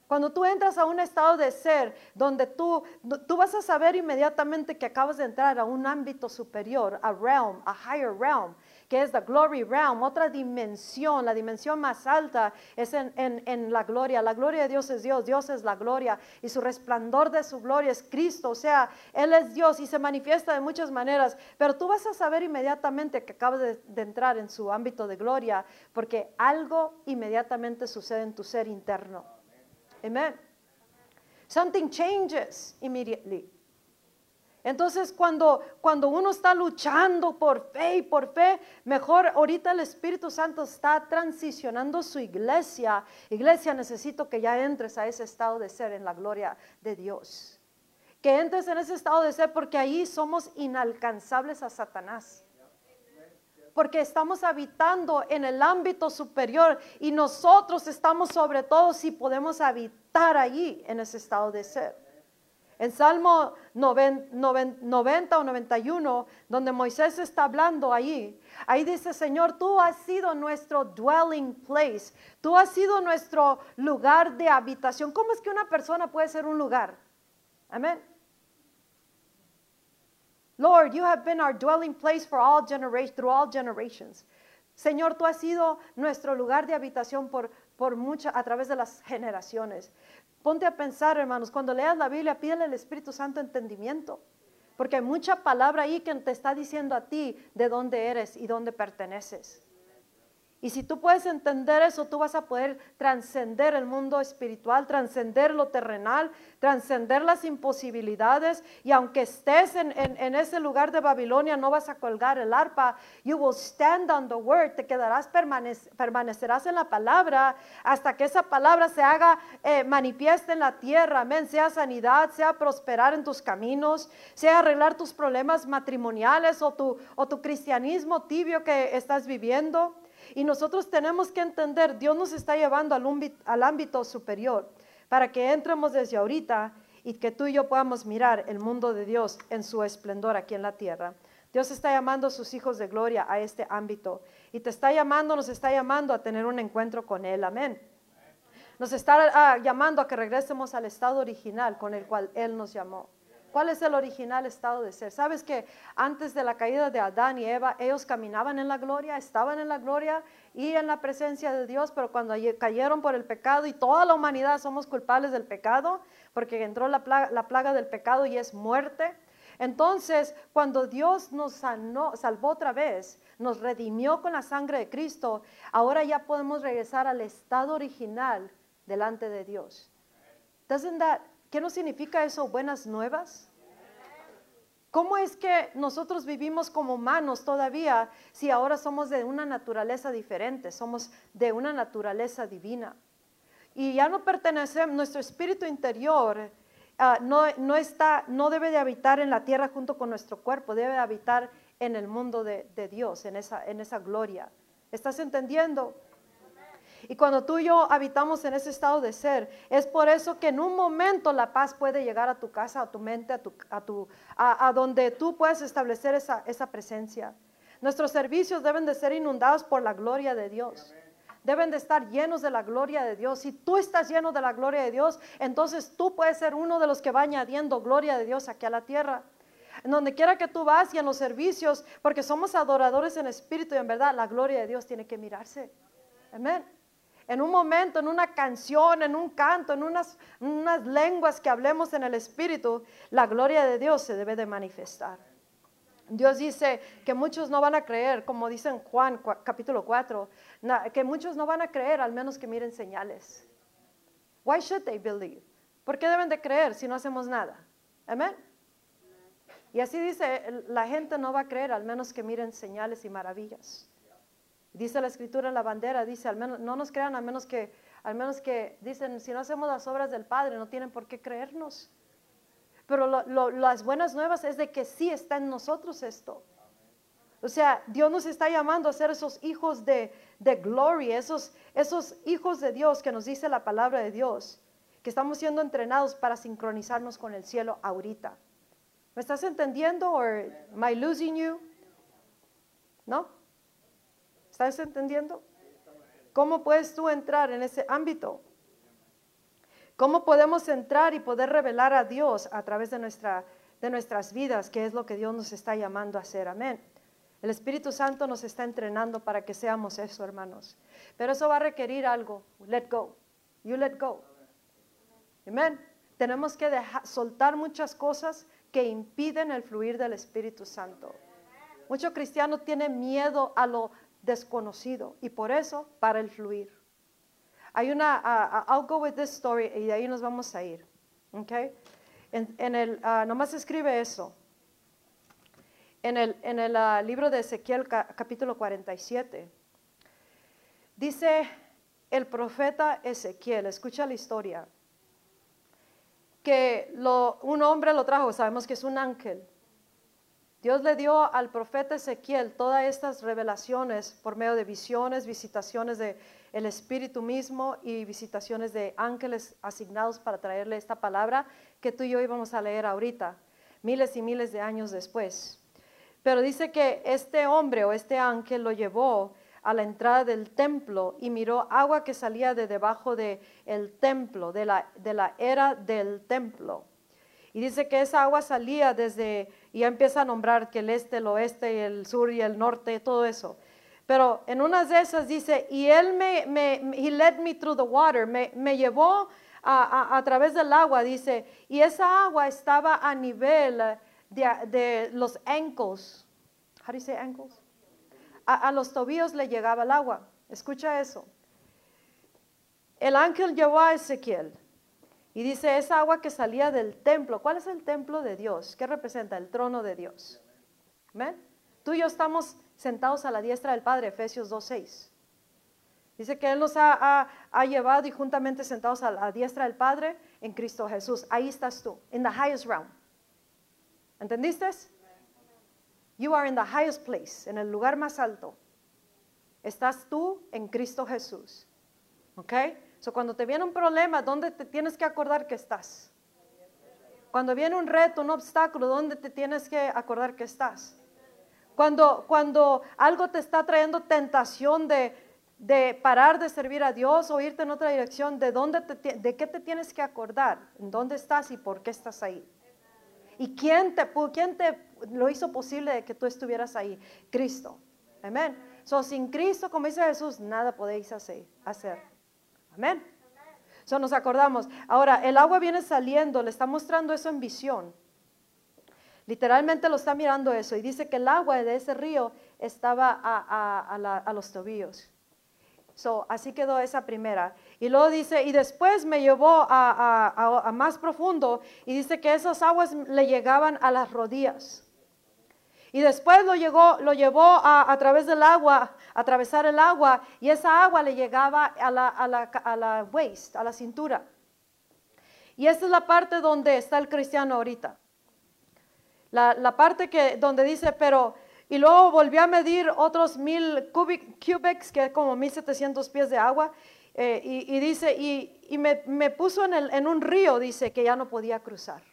Cuando tú entras a un estado de ser donde tú, tú vas a saber inmediatamente que acabas de entrar a un ámbito superior, a realm, a higher realm, que es the glory realm, otra dimensión, la dimensión más alta es en, la gloria. La gloria de Dios es Dios, Dios es la gloria y su resplandor de su gloria es Cristo, o sea, Él es Dios y se manifiesta de muchas maneras, pero tú vas a saber inmediatamente que acabas de, de entrar en su ámbito de gloria, porque algo inmediatamente sucede en tu ser interno. Amén. something changes immediately. Entonces, cuando, cuando uno está luchando por fe y por fe, mejor ahorita el Espíritu Santo está transicionando su iglesia. Iglesia, necesito que ya entres a ese estado de ser en la gloria de Dios. Que entres en ese estado de ser porque ahí somos inalcanzables a Satanás porque estamos habitando en el ámbito superior y nosotros estamos sobre todo si podemos habitar allí en ese estado de ser. En Salmo 90, o 91, donde Moisés está hablando ahí, ahí dice, Señor, tú has sido nuestro dwelling place, tú has sido nuestro lugar de habitación. ¿Cómo es que una persona puede ser un lugar? Amén. Lord, you have been our dwelling place for all generations, through all generations. Señor, tú has sido nuestro lugar de habitación por, por mucha, a través de las generaciones. Ponte a pensar, hermanos, cuando leas la Biblia, pídele al Espíritu Santo entendimiento. Porque hay mucha palabra ahí que te está diciendo a ti de dónde eres y dónde perteneces. Y si tú puedes entender eso, tú vas a poder trascender el mundo espiritual, trascender lo terrenal, trascender las imposibilidades. Y aunque estés en, ese lugar de Babilonia, no vas a colgar el arpa. You will stand on the word. Te quedarás, permanecerás en la palabra hasta que esa palabra se haga eh, manifiesta en la tierra. Amén. Sea sanidad, sea prosperar en tus caminos, sea arreglar tus problemas matrimoniales o tu, o tu cristianismo tibio que estás viviendo. Y nosotros tenemos que entender, Dios nos está llevando al, ámbito superior para que entremos desde ahorita y que tú y yo podamos mirar el mundo de Dios en su esplendor aquí en la tierra. Dios está llamando a sus hijos de gloria a este ámbito y te está llamando, nos está llamando a tener un encuentro con Él. Amén. Nos está ah, llamando a que regresemos al estado original con el cual Él nos llamó. ¿Cuál es el original estado de ser? ¿Sabes que antes de la caída de Adán y Eva, ellos caminaban en la gloria, estaban en la gloria y en la presencia de Dios, pero cuando cayeron por el pecado y toda la humanidad somos culpables del pecado, porque entró la plaga, del pecado y es muerte. Entonces, cuando Dios nos salvó otra vez, nos redimió con la sangre de Cristo, ahora ya podemos regresar al estado original delante de Dios. Doesn't that ¿Qué no significa eso? Buenas nuevas. ¿Cómo es que nosotros vivimos como humanos todavía si ahora somos de una naturaleza diferente, somos de una naturaleza divina? Y ya no pertenecemos, nuestro espíritu interior ah, no, está, no debe de habitar en la tierra junto con nuestro cuerpo, debe de habitar en el mundo de, de Dios, en esa, en esa gloria. ¿Estás entendiendo? Y cuando tú y yo habitamos en ese estado de ser, es por eso que en un momento la paz puede llegar a tu casa, a tu mente, a, tu, a, tu, a, donde tú puedes establecer esa, esa presencia. Nuestros servicios deben de ser inundados por la gloria de Dios. Deben de estar llenos de la gloria de Dios. Si tú estás lleno de la gloria de Dios, entonces tú puedes ser uno de los que va añadiendo gloria de Dios aquí a la tierra. En donde quiera que tú vas y en los servicios, porque somos adoradores en espíritu y en verdad, la gloria de Dios tiene que mirarse. Amén en un momento, en una canción, en un canto, en unas, lenguas que hablemos en el Espíritu, la gloria de Dios se debe de manifestar. Dios dice que muchos no van a creer, como dice en Juan capítulo 4, que muchos no van a creer al menos que miren señales. Why should they believe? ¿Por qué deben de creer si no hacemos nada? Amén. Y así dice, la gente no va a creer al menos que miren señales y maravillas. Dice la escritura en la bandera, dice, al menos, no nos crean al menos que, al menos que, dicen, si no hacemos las obras del Padre, no tienen por qué creernos. Pero las buenas nuevas es de que sí está en nosotros esto. O sea, Dios nos está llamando a ser esos hijos de, de gloria, esos, esos hijos de Dios que nos dice la palabra de Dios, que estamos siendo entrenados para sincronizarnos con el cielo ahorita. ¿Me estás entendiendo? ¿O am I losing you? ¿No? ¿Estás entendiendo? ¿Cómo puedes tú entrar en ese ámbito? ¿Cómo podemos entrar y poder revelar a Dios a través de, nuestra, de nuestras vidas, que es lo que Dios nos está llamando a hacer? Amén. El Espíritu Santo nos está entrenando para que seamos eso, hermanos. Pero eso va a requerir algo. Let go. You let go. Amén. Tenemos que dejar, soltar muchas cosas que impiden el fluir del Espíritu Santo. Muchos cristianos tienen miedo a lo desconocido y por eso para el fluir. Hay una, uh, I'll go with this story y de ahí nos vamos a ir. Okay. En, el, ah, nomás escribe eso. En el, en el ah, libro de Ezequiel ca- capítulo 47. Dice el profeta Ezequiel, escucha la historia, que un hombre lo trajo, sabemos que es un ángel. Dios le dio al profeta Ezequiel todas estas revelaciones por medio de visiones, visitaciones de el Espíritu mismo y visitaciones de ángeles asignados para traerle esta palabra que tú y yo íbamos a leer ahorita, miles y miles de años después. Pero dice que este hombre o este ángel lo llevó a la entrada del templo y miró agua que salía de debajo del el templo, de la, de la era del templo. Y dice que esa agua salía desde, y ya empieza a nombrar que el este, el oeste, el sur y el norte, todo eso. Pero en unas de esas dice, y él me, he led me through the water, me, me llevó a, a- a través del agua, dice, y esa agua estaba a nivel de, de los ankles. How do you say ankles? A, a los tobillos le llegaba el agua. Escucha eso. El ángel llevó a Ezequiel y dice, esa agua que salía del templo, ¿cuál es el templo de Dios? ¿Qué representa? El trono de Dios. ¿Ven? Tú y yo estamos sentados a la diestra del Padre, Efesios 2.6. Dice que Él nos ha llevado y juntamente sentados a la diestra del Padre en Cristo Jesús. Ahí estás tú, in the highest realm. ¿Entendiste? You are in the highest place, en el lugar más alto. Estás tú en Cristo Jesús. ¿Ok? So cuando te viene un problema, ¿dónde te tienes que acordar que estás? Cuando viene un reto, un obstáculo, ¿dónde te tienes que acordar que estás? Cuando, cuando algo te está trayendo tentación de, de parar de servir a Dios o irte en otra dirección, ¿de, dónde te ¿de qué te tienes que acordar? ¿En dónde estás y por qué estás ahí? ¿Y quién te, quién te lo hizo posible de que tú estuvieras ahí? Cristo. Amén. So, sin Cristo, como dice Jesús, nada podéis hacer. Amén. So, nos acordamos. Ahora, el agua viene saliendo, le está mostrando eso en visión. Literalmente lo está mirando eso y dice que el agua de ese río estaba a, a- los tobillos. So, así quedó esa primera. Y luego dice, y después me llevó a- a más profundo y dice que esas aguas le llegaban a las rodillas. Y después lo, llegó, lo llevó a, a través del agua, a atravesar el agua, y esa agua le llegaba a la, a la, a la waist, a la cintura. Y esta es la parte donde está el cristiano ahorita. La, la parte que, donde dice, pero, y luego volvió a medir otros mil cubic, cubics, que es como 1700 pies de agua, eh, y, y dice, y, y me, me puso en, el, en un río, dice, que ya no podía cruzar.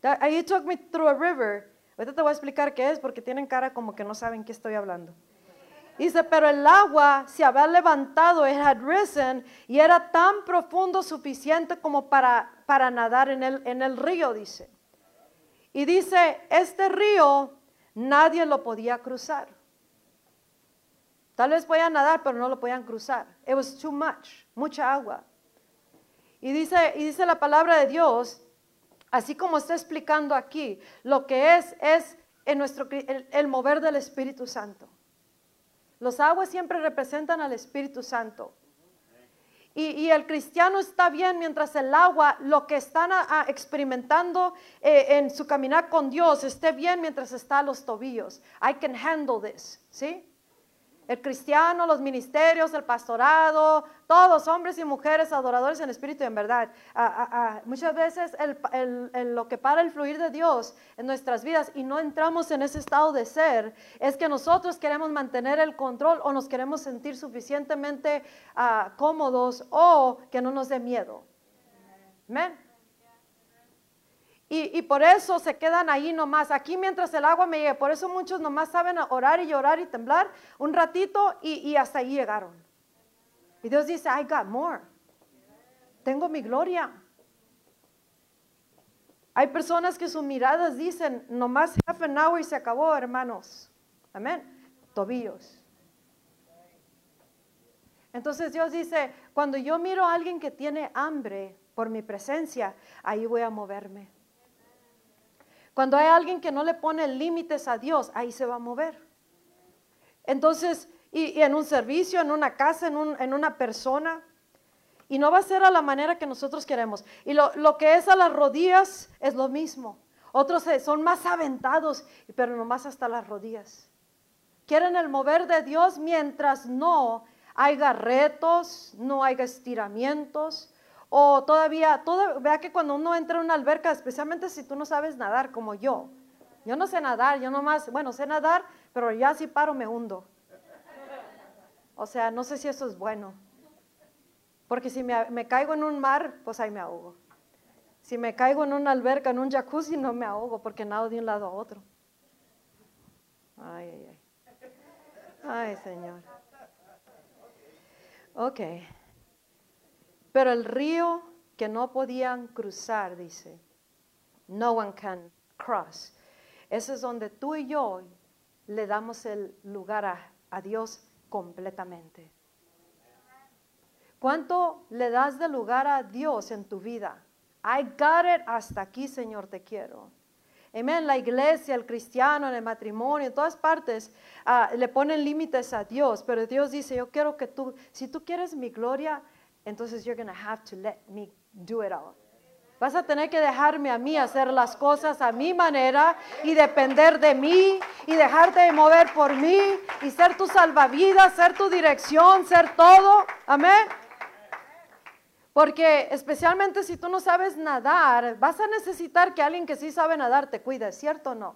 That- he took me through a river. Te voy a explicar qué es, porque tienen cara como que no saben qué estoy hablando. Dice, pero el agua se había levantado, it had risen, y era tan profundo suficiente como para, para nadar en el, en el río, dice. Y dice, este río nadie lo podía cruzar. Tal vez podían nadar, pero no lo podían cruzar. It was too much, mucha agua. Y dice, y dice la palabra de Dios, así como está explicando aquí, lo que es es nuestro, el, mover del Espíritu Santo. Los aguas siempre representan al Espíritu Santo. Y, el cristiano está bien mientras el agua, lo que están experimentando eh, en su caminar con Dios, esté bien mientras está a los tobillos. I can handle this, ¿sí? El cristiano, los ministerios, el pastorado, todos, hombres y mujeres adoradores en espíritu y en verdad. Ah, ah, ah, muchas veces el- el- lo que para el fluir de Dios en nuestras vidas y no entramos en ese estado de ser es que nosotros queremos mantener el control o nos queremos sentir suficientemente cómodos o que no nos dé miedo. Amén. Y, por eso se quedan ahí nomás, aquí mientras el agua me llegue. Por eso muchos nomás saben orar y llorar y temblar un ratito y, y hasta ahí llegaron. Y Dios dice, I got more. Tengo mi gloria. Hay personas que sus miradas dicen, nomás half an hour y se acabó, hermanos. Amén. Tobillos. Entonces Dios dice, cuando yo miro a alguien que tiene hambre por mi presencia, ahí voy a moverme. Cuando hay alguien que no le pone límites a Dios, ahí se va a mover. Entonces, y, en un servicio, en una casa, en, un- en una persona. Y no va a ser a la manera que nosotros queremos. Y lo, lo que es a las rodillas es lo mismo. Otros son más aventados, pero nomás hasta las rodillas. Quieren el mover de Dios mientras no haya retos, no haya estiramientos. O todavía, todo, vea que cuando uno entra en una alberca, especialmente si tú no sabes nadar como yo. Yo no sé nadar, yo nomás, bueno, sé nadar, pero ya si paro me hundo. O sea, no sé si eso es bueno. Porque si me, caigo en un mar, pues ahí me ahogo. Si me caigo en una alberca, en un jacuzzi, no me ahogo porque nado de un lado a otro. Ay, ay, ay. Ay, Señor. Ok. Pero el río que no podían cruzar, dice, no one can cross. Ese es donde tú y yo le damos el lugar a, Dios completamente. ¿Cuánto le das de lugar a Dios en tu vida? I got it, hasta aquí, Señor, te quiero. Amén. La iglesia, el cristiano, en el matrimonio, en todas partes ah, le ponen límites a Dios, pero Dios dice, yo quiero que tú, si tú quieres mi gloria, entonces you're going to have to let me do it all. Vas a tener que dejarme a mí hacer las cosas a mi manera y depender de mí y dejarte de mover por mí y ser tu salvavidas, ser tu dirección, ser todo. Amén. Porque especialmente si tú no sabes nadar, vas a necesitar que alguien que sí sabe nadar te cuide, ¿cierto o no?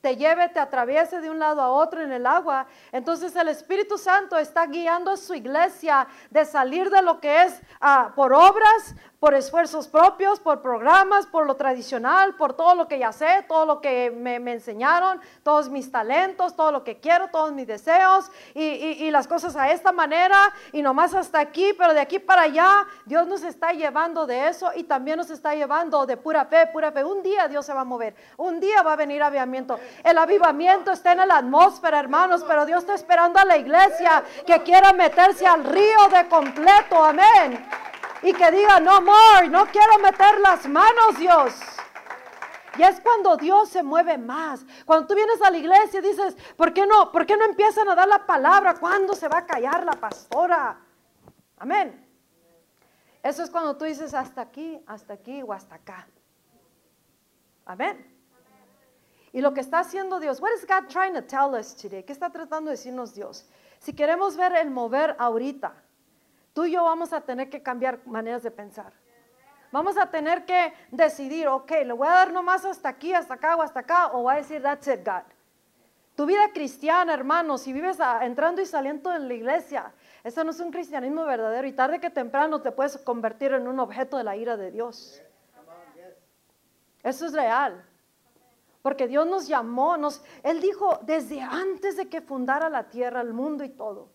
Te lleve, te atraviese de un lado a otro en el agua. Entonces el Espíritu Santo está guiando a su iglesia de salir de lo que es ah, por obras, por esfuerzos propios, por programas, por lo tradicional, por todo lo que ya sé, todo lo que me, me enseñaron, todos mis talentos, todo lo que quiero, todos mis deseos y, y- y las cosas a esta manera y nomás hasta aquí, pero de aquí para allá Dios nos está llevando de eso y también nos está llevando de pura fe, pura fe. Un día Dios se va a mover, un día va a venir avivamiento. El avivamiento está en la atmósfera, hermanos, pero Dios está esperando a la iglesia que quiera meterse al río de completo, amén. Y que diga, no more, no quiero meter las manos, Dios. Y es cuando Dios se mueve más. Cuando tú vienes a la iglesia y dices, ¿por qué no, por qué no empiezan a dar la palabra? ¿Cuándo se va a callar la pastora? Amén. Eso es cuando tú dices hasta aquí, hasta aquí o hasta acá. Amén. Y lo que está haciendo Dios, what is God trying to tell us today? ¿Qué está tratando de decirnos Dios? Si queremos ver el mover ahorita, tú y yo vamos a tener que cambiar maneras de pensar. Vamos a tener que decidir, ok, le voy a dar nomás hasta aquí, hasta acá o hasta acá, o voy a decir, that's it, God. Tu vida cristiana, hermano, si vives entrando y saliendo en la iglesia, eso no es un cristianismo verdadero y tarde que temprano te puedes convertir en un objeto de la ira de Dios. Eso es real. Porque Dios nos llamó, nos, Él dijo desde antes de que fundara la tierra, el mundo y todo.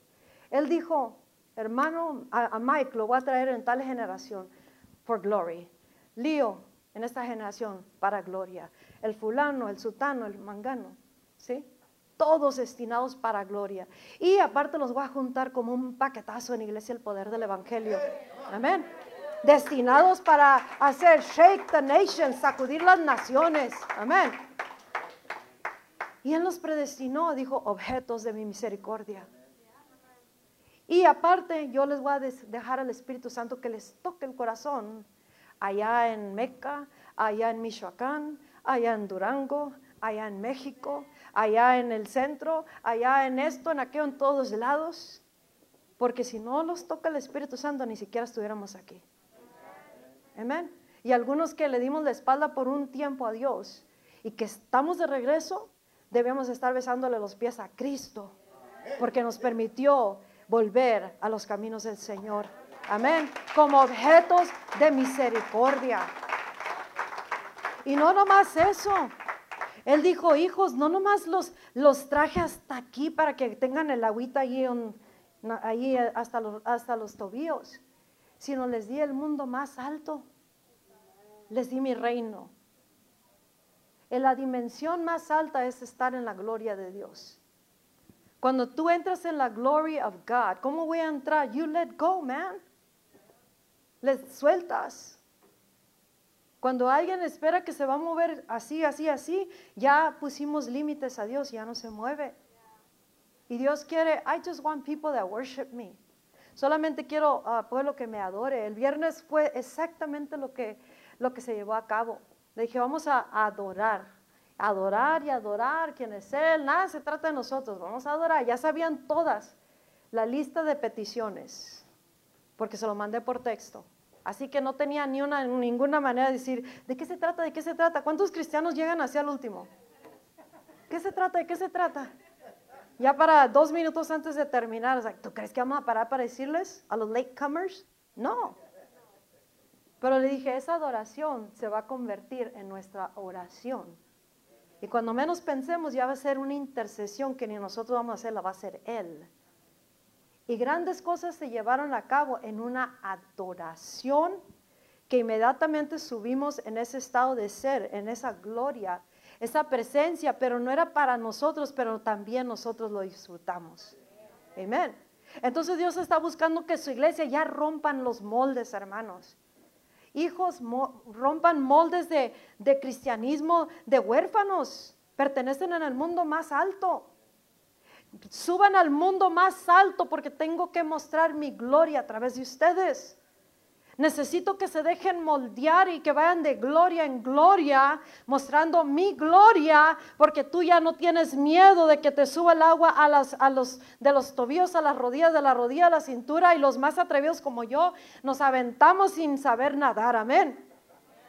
Él dijo, hermano, a, Mike lo voy a traer en tal generación, for glory. Lío en esta generación, para gloria. El fulano, el sutano, el mangano, ¿sí? Todos destinados para gloria. Y aparte los voy a juntar como un paquetazo en Iglesia el Poder del Evangelio. Amén. Destinados para hacer shake the nation, sacudir las naciones. Amén. Y Él nos predestinó, dijo, objetos de mi misericordia. Y aparte, yo les voy a dejar al Espíritu Santo que les toque el corazón allá en Meca, allá en Michoacán, allá en Durango, allá en México, allá en el centro, allá en esto, en aquello, en todos lados. Porque si no los toca el Espíritu Santo, ni siquiera estuviéramos aquí. Amén. Y algunos que le dimos la espalda por un tiempo a Dios y que estamos de regreso, debemos estar besándole los pies a Cristo, porque nos permitió volver a los caminos del Señor. Amén. Como objetos de misericordia. Y no nomás eso. Él dijo, hijos, no nomás los, los traje hasta aquí para que tengan el agüita ahí, hasta, los, hasta los tobillos, sino les di el mundo más alto. Les di mi reino. En la dimensión más alta es estar en la gloria de Dios. Cuando tú entras en la gloria of God, ¿cómo voy a entrar? You let go, man. Les sueltas. Cuando alguien espera que se va a mover así, así, así, ya pusimos límites a Dios, ya no se mueve. Y Dios quiere, I just want people that worship me. solamente quiero, ah, pueblo, que me adore. El viernes fue exactamente lo que, lo que se llevó a cabo. Le dije, vamos a, adorar, adorar y adorar quién es Él. Nada se trata de nosotros, vamos a adorar. Ya sabían todas la lista de peticiones, porque se lo mandé por texto. Así que no tenía ni una, ninguna manera de decir, ¿de qué se trata? ¿De qué se trata? ¿Cuántos cristianos llegan hacia el último? ¿Qué se trata? ¿De qué se trata? Ya para dos minutos antes de terminar, ¿tú crees que vamos a parar para decirles a los latecomers? No. Pero le dije, esa adoración se va a convertir en nuestra oración. Y cuando menos pensemos, ya va a ser una intercesión que ni nosotros vamos a hacer, la va a hacer Él. Y grandes cosas se llevaron a cabo en una adoración que inmediatamente subimos en ese estado de ser, en esa gloria esa presencia, pero no era para nosotros, pero también nosotros lo disfrutamos. Amén. Entonces Dios está buscando que su iglesia ya rompan los moldes, hermanos. Hijos, rompan moldes de, de cristianismo de huérfanos. Pertenecen en el mundo más alto. Suban al mundo más alto porque tengo que mostrar mi gloria a través de ustedes. Necesito que se dejen moldear y que vayan de gloria en gloria, mostrando mi gloria, porque tú ya no tienes miedo de que te suba el agua a, las, a los, de los tobillos a las rodillas, de la rodilla a la cintura, y los más atrevidos como yo nos aventamos sin saber nadar. Amén.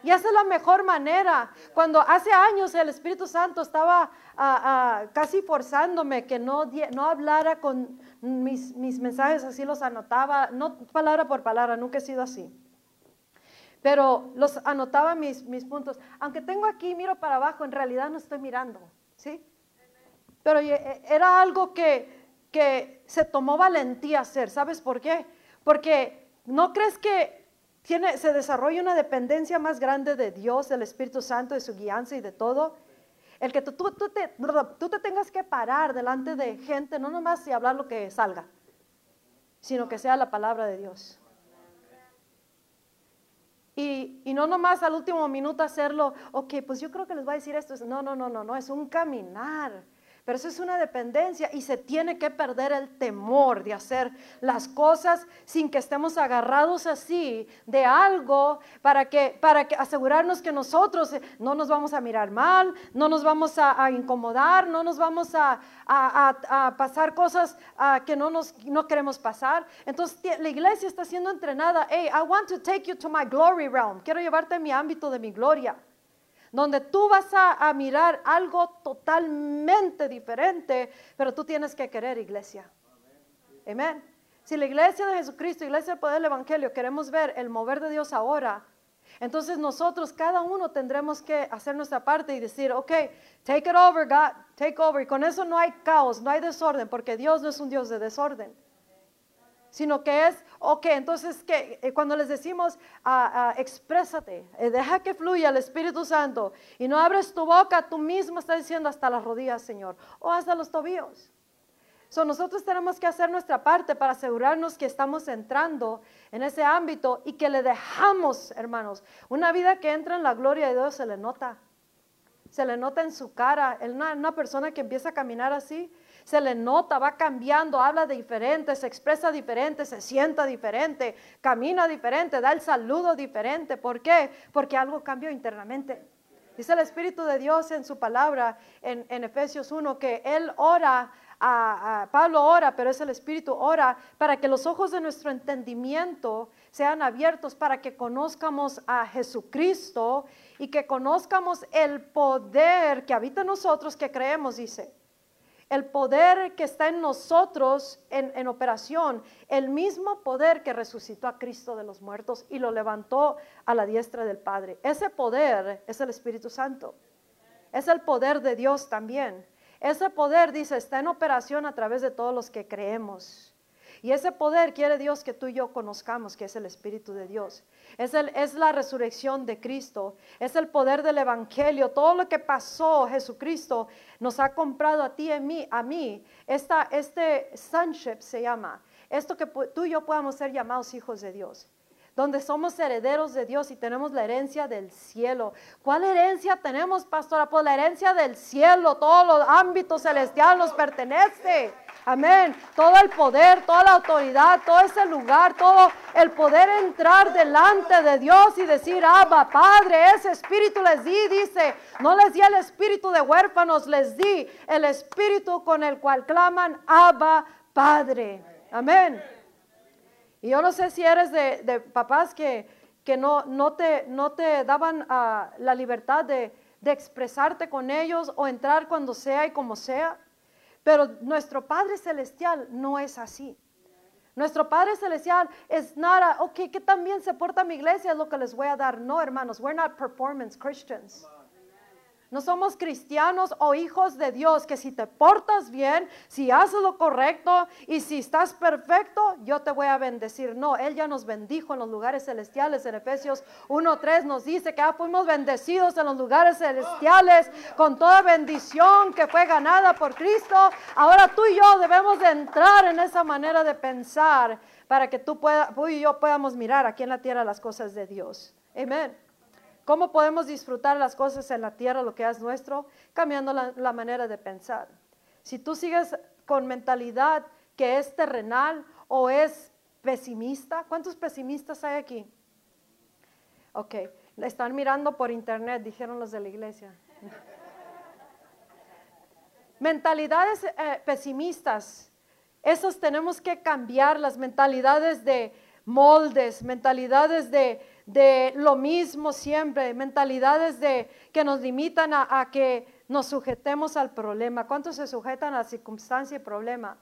Y esa es la mejor manera. Cuando hace años el Espíritu Santo estaba ah, ah, casi forzándome que no, no hablara con mis, mis mensajes, así los anotaba, no palabra por palabra, nunca he sido así. Pero los anotaba mis, mis puntos. Aunque tengo aquí, miro para abajo, en realidad no estoy mirando, ¿sí? Pero eh, era algo que, que se tomó valentía hacer. ¿Sabes por qué? Porque no crees que tiene, se desarrolla una dependencia más grande de Dios, del Espíritu Santo, de su guianza y de todo. El que tú, tú, te, tú te tengas que parar delante de gente, no nomás y hablar lo que salga, sino que sea la palabra de Dios. Y, y, no nomás al último minuto hacerlo, ok, pues yo creo que les voy a decir esto. No, no, no, no, no, es un caminar. Pero eso es una dependencia y se tiene que perder el temor de hacer las cosas sin que estemos agarrados así de algo para que para que asegurarnos que nosotros eh, no nos vamos a mirar mal, no nos vamos a, incomodar, no nos vamos a, pasar cosas que no nos no queremos pasar. Entonces la iglesia está siendo entrenada. Hey, I want to take you to my glory realm. Quiero llevarte a mi ámbito de mi gloria donde tú vas a, mirar algo totalmente diferente, pero tú tienes que querer iglesia. Amén. Si la iglesia de Jesucristo, iglesia del poder del Evangelio, queremos ver el mover de Dios ahora, entonces nosotros, cada uno tendremos que hacer nuestra parte y decir, ok, take it over, God, take over. Y con eso no hay caos, no hay desorden, porque Dios no es un Dios de desorden sino que es, ok, entonces que eh, cuando les decimos, ah, ah, exprésate, eh, deja que fluya el Espíritu Santo y no abres tu boca, tú mismo estás diciendo hasta las rodillas, Señor, o hasta los tobillos. So, nosotros tenemos que hacer nuestra parte para asegurarnos que estamos entrando en ese ámbito y que le dejamos, hermanos, una vida que entra en la gloria de Dios se le nota. Se le nota en su cara. Una, una persona que empieza a caminar así, se le nota, va cambiando, habla diferente, se expresa diferente, se sienta diferente, camina diferente, da el saludo diferente. ¿Por qué? Porque algo cambió internamente. Dice el Espíritu de Dios en su palabra en, Efesios 1 que Él ora, Pablo ora, pero es el Espíritu ora para que los ojos de nuestro entendimiento sean abiertos para que conozcamos a Jesucristo y que conozcamos el poder que habita en nosotros que creemos, dice el poder que está en nosotros en, operación, el mismo poder que resucitó a Cristo de los muertos y lo levantó a la diestra del Padre. Ese poder es el Espíritu Santo. Es el poder de Dios también. Ese poder, dice, está en operación a través de todos los que creemos. Y ese poder quiere Dios que tú y yo conozcamos, que es el Espíritu de Dios. Es, el, es la resurrección de Cristo, es el poder del Evangelio. Todo lo que pasó Jesucristo nos ha comprado a ti y a mí. A mí. Esta, este sonship se llama. Esto que tú y yo podamos ser llamados hijos de Dios donde somos herederos de Dios y tenemos la herencia del cielo. ¿Cuál herencia tenemos, pastora? Pues la herencia del cielo, todos los ámbitos celestiales nos pertenece. Amén. Todo el poder, toda la autoridad, todo ese lugar, todo el poder entrar delante de Dios y decir, Abba, Padre, ese espíritu les di, dice, no les di el espíritu de huérfanos, les di el espíritu con el cual claman, Abba, Padre. Amén. Y yo no sé si eres de, papás que, que no, no, te, no te daban ah, la libertad de, de expresarte con ellos o entrar cuando sea y como sea. Pero nuestro Padre Celestial no es así. Nuestro Padre Celestial es nada, ok, que también se porta mi iglesia, es lo que les voy a dar. No, hermanos, we're not performance Christians. No somos cristianos o hijos de Dios que si te portas bien, si haces lo correcto y si estás perfecto, yo te voy a bendecir. No, Él ya nos bendijo en los lugares celestiales. En Efesios 1.3 nos dice que ya fuimos bendecidos en los lugares celestiales con toda bendición que fue ganada por Cristo. Ahora tú y yo debemos de entrar en esa manera de pensar para que tú, pueda, tú y yo podamos mirar aquí en la tierra las cosas de Dios. Amén. ¿Cómo podemos disfrutar las cosas en la tierra, lo que es nuestro? Cambiando la, manera de pensar. Si tú sigues con mentalidad que es terrenal o es pesimista, ¿cuántos pesimistas hay aquí? Ok, están mirando por internet, dijeron los de la iglesia. Mentalidades eh, pesimistas, esos tenemos que cambiar las mentalidades de moldes, mentalidades de, de lo mismo siempre, mentalidades de, que nos limitan a, que nos sujetemos al problema. ¿Cuántos se sujetan a la circunstancia y problema?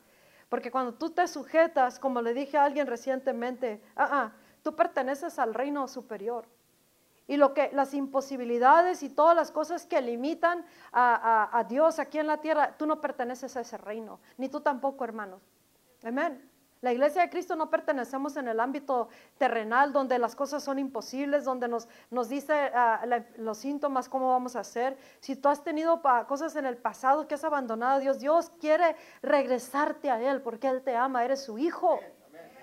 Porque cuando tú te sujetas, como le dije a alguien recientemente, ah, tú perteneces al reino superior. Y lo que las imposibilidades y todas las cosas que limitan a, a Dios aquí en la tierra, tú no perteneces a ese reino, ni tú tampoco, hermanos. Amén. La iglesia de Cristo no pertenecemos en el ámbito terrenal donde las cosas son imposibles, donde nos, nos dice ah, los síntomas, cómo vamos a hacer. Si tú has tenido cosas en el pasado que has abandonado a Dios, Dios quiere regresarte a Él porque Él te ama, eres su hijo.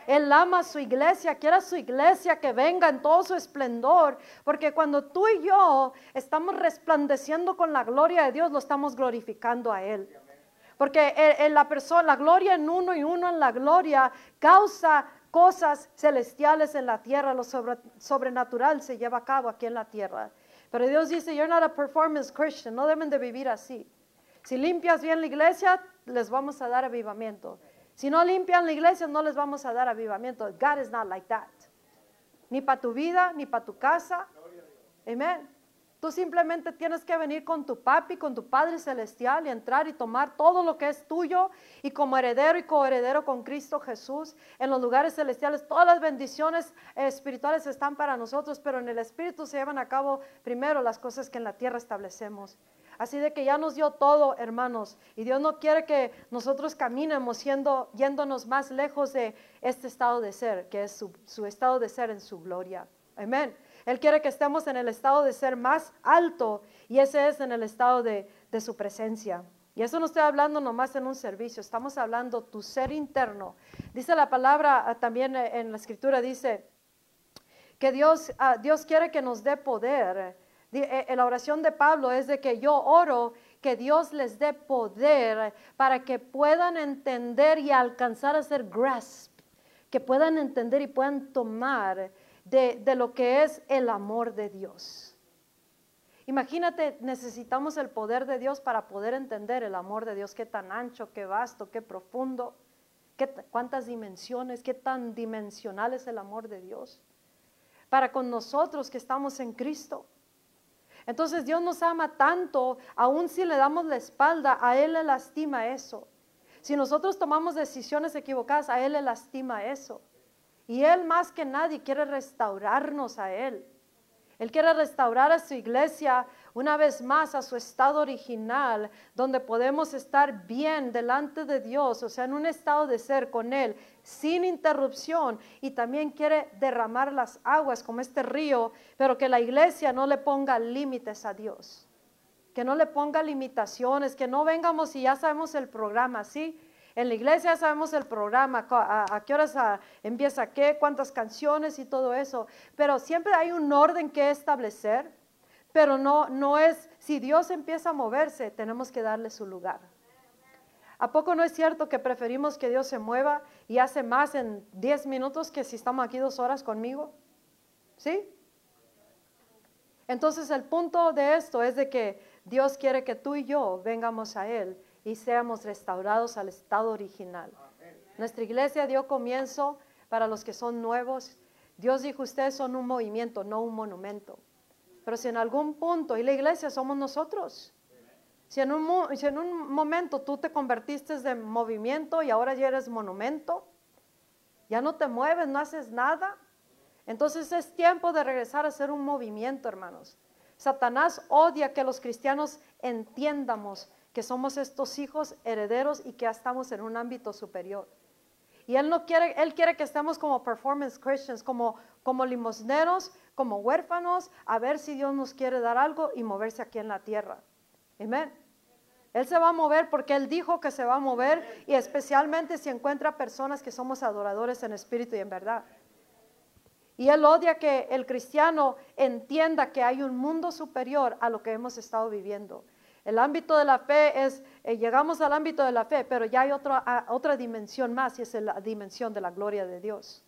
Él ama a su iglesia, quiere a su iglesia que venga en todo su esplendor, porque cuando tú y yo estamos resplandeciendo con la gloria de Dios, lo estamos glorificando a Él. Porque en la persona, la gloria en uno y uno en la gloria causa cosas celestiales en la tierra, lo sobrenatural se lleva a cabo aquí en la tierra. Pero Dios dice, you're not a performance Christian, no deben de vivir así. Si limpias bien la iglesia, les vamos a dar avivamiento. Si no limpian la iglesia, no les vamos a dar avivamiento. God is not like that. Ni para tu vida, ni para tu casa. Amén. Tú simplemente tienes que venir con tu papi, con tu Padre Celestial y entrar y tomar todo lo que es tuyo y como heredero y coheredero con Cristo Jesús en los lugares celestiales. Todas las bendiciones espirituales están para nosotros, pero en el Espíritu se llevan a cabo primero las cosas que en la tierra establecemos. Así de que ya nos dio todo, hermanos, y Dios no quiere que nosotros caminemos yéndonos más lejos de este estado de ser, que es su estado de ser en su gloria. Amén. Él quiere que estemos en el estado de ser más alto y ese es en el estado de, su presencia. Y eso no estoy hablando nomás en un servicio, estamos hablando tu ser interno. Dice la palabra ah, también eh, en la escritura, dice que Dios, ah, Dios quiere que nos dé poder. Eh, la oración de Pablo es de que yo oro que Dios les dé poder para que puedan entender y alcanzar a ser grasp, que puedan entender y puedan tomar de, lo que es el amor de Dios. Imagínate, necesitamos el poder de Dios para poder entender el amor de Dios, qué tan ancho, qué vasto, qué profundo, qué, cuántas dimensiones, qué tan dimensional es el amor de Dios. Para con nosotros que estamos en Cristo. Entonces Dios nos ama tanto, aun si le damos la espalda, a Él le lastima eso. Si nosotros tomamos decisiones equivocadas, a Él le lastima eso. Y Él más que nadie quiere restaurarnos a Él. Él quiere restaurar a su iglesia una vez más a su estado original, donde podemos estar bien delante de Dios, o sea, en un estado de ser con Él, sin interrupción. Y también quiere derramar las aguas como este río, pero que la iglesia no le ponga límites a Dios. Que no le ponga limitaciones, que no vengamos y ya sabemos el programa, ¿sí? En la iglesia sabemos el programa, a, qué horas ah, empieza qué, cuántas canciones y todo eso, pero siempre hay un orden que establecer, pero no, no es, si Dios empieza a moverse, tenemos que darle su lugar. ¿A poco no es cierto que preferimos que Dios se mueva y hace más en 10 minutos que si estamos aquí dos horas conmigo? ¿Sí? Entonces el punto de esto es de que Dios quiere que tú y yo vengamos a Él y seamos restaurados al estado original. Nuestra iglesia dio comienzo para los que son nuevos. Dios dijo, ustedes son un movimiento, no un monumento. Pero si en algún punto, y la iglesia somos nosotros, si en, un, si en un momento tú te convertiste de movimiento y ahora ya eres monumento, ya no te mueves, no haces nada, entonces es tiempo de regresar a ser un movimiento, hermanos. Satanás odia que los cristianos entiendamos que somos estos hijos herederos y que ya estamos en un ámbito superior. Y él no quiere, él quiere que estemos como performance Christians, como, como limosneros, como huérfanos, a ver si Dios nos quiere dar algo y moverse aquí en la tierra. Amén. Él se va a mover porque Él dijo que se va a mover y especialmente si encuentra personas que somos adoradores en espíritu y en verdad. Y Él odia que el cristiano entienda que hay un mundo superior a lo que hemos estado viviendo. El ámbito de la fe es, eh, llegamos al ámbito de la fe, pero ya hay otra, otra dimensión más y es la dimensión de la gloria de Dios.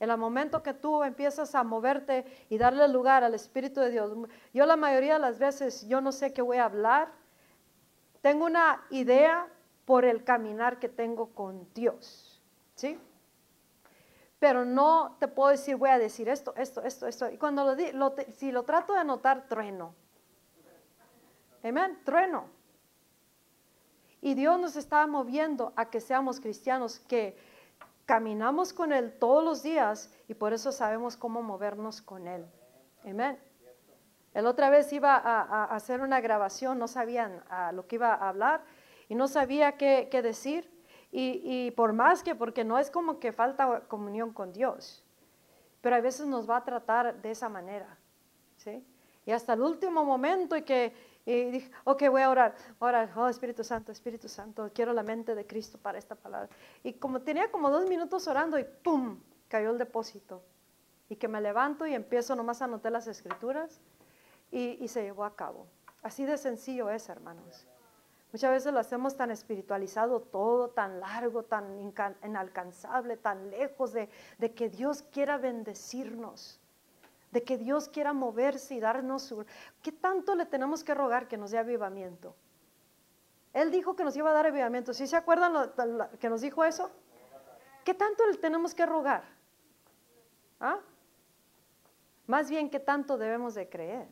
En el momento que tú empiezas a moverte y darle lugar al Espíritu de Dios, yo la mayoría de las veces yo no sé qué voy a hablar, tengo una idea por el caminar que tengo con Dios. ¿Sí? Pero no te puedo decir, voy a decir esto, esto, esto, esto. Y cuando lo, lo si lo trato de anotar, trueno. Amén, trueno. Y Dios nos está moviendo a que seamos cristianos, que caminamos con Él todos los días y por eso sabemos cómo movernos con Él. Amén. El otra vez iba a, hacer una grabación, no sabían lo que iba a hablar y no sabía qué, decir. Y, por más que, porque no es como que falta comunión con Dios, pero a veces nos va a tratar de esa manera. ¿sí? Y hasta el último momento y que y dije, ok, voy a orar, orar, oh Espíritu Santo, Espíritu Santo, quiero la mente de Cristo para esta palabra. Y como tenía como dos minutos orando y ¡pum! cayó el depósito. Y que me levanto y empiezo nomás a anotar las escrituras y, se llevó a cabo. Así de sencillo es, hermanos. Muchas veces lo hacemos tan espiritualizado todo, tan largo, tan inalcanzable, tan lejos de, de, que Dios quiera bendecirnos, de que Dios quiera moverse y darnos su... ¿Qué tanto le tenemos que rogar que nos dé avivamiento? Él dijo que nos iba a dar avivamiento. ¿Sí se acuerdan lo, que nos dijo eso? ¿Qué tanto le tenemos que rogar? ¿Ah? Más bien, ¿qué tanto debemos de creer?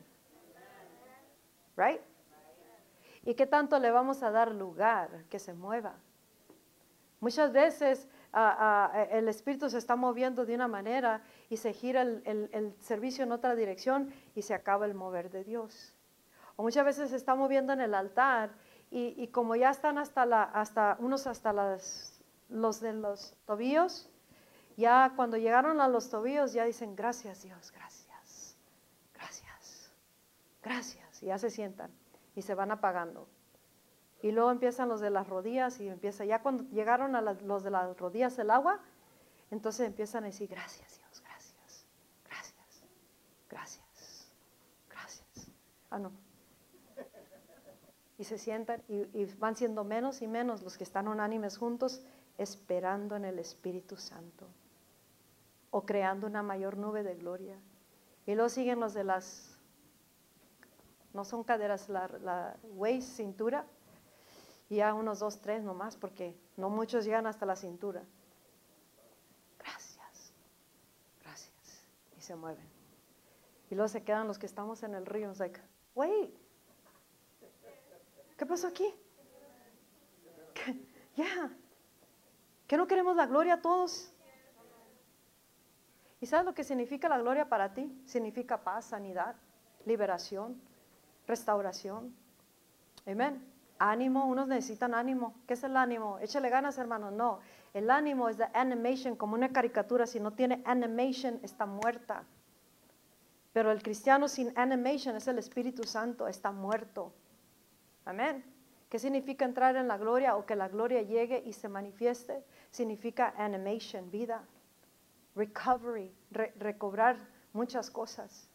Right? ¿Y qué tanto le vamos a dar lugar que se mueva? Muchas veces ah, el espíritu se está moviendo de una manera y se gira el, servicio en otra dirección y se acaba el mover de Dios. O muchas veces se está moviendo en el altar y, como ya están hasta, la, hasta unos hasta las, los de los tobillos, ya cuando llegaron a los tobillos ya dicen gracias Dios, gracias, gracias, gracias y ya se sientan y se van apagando. Y luego empiezan los de las rodillas y empieza, ya cuando llegaron a los de las rodillas el agua, entonces empiezan a decir, gracias Dios, gracias, gracias, gracias, gracias. Ah, no. Y se sientan y, van siendo menos y menos los que están unánimes juntos, esperando en el Espíritu Santo o creando una mayor nube de gloria. Y luego siguen los de las no son caderas, la, la waist, cintura, y ya unos dos, tres nomás, porque no muchos llegan hasta la cintura. Gracias, gracias. Y se mueven. Y luego se quedan los que estamos en el río, like, wait, ¿qué pasó aquí? Ya, ¿que no queremos la gloria a todos? ¿Y sabes lo que significa la gloria para ti? Significa paz, sanidad, liberación, restauración. Amén. Ánimo, unos necesitan ánimo. ¿Qué es el ánimo? Échale ganas, hermano. No, el ánimo es la animation, como una caricatura. Si no tiene animation, está muerta. Pero el cristiano sin animation es el Espíritu Santo, está muerto. Amén. ¿Qué significa entrar en la gloria o que la gloria llegue y se manifieste? Significa animation, vida, recovery, recobrar muchas cosas.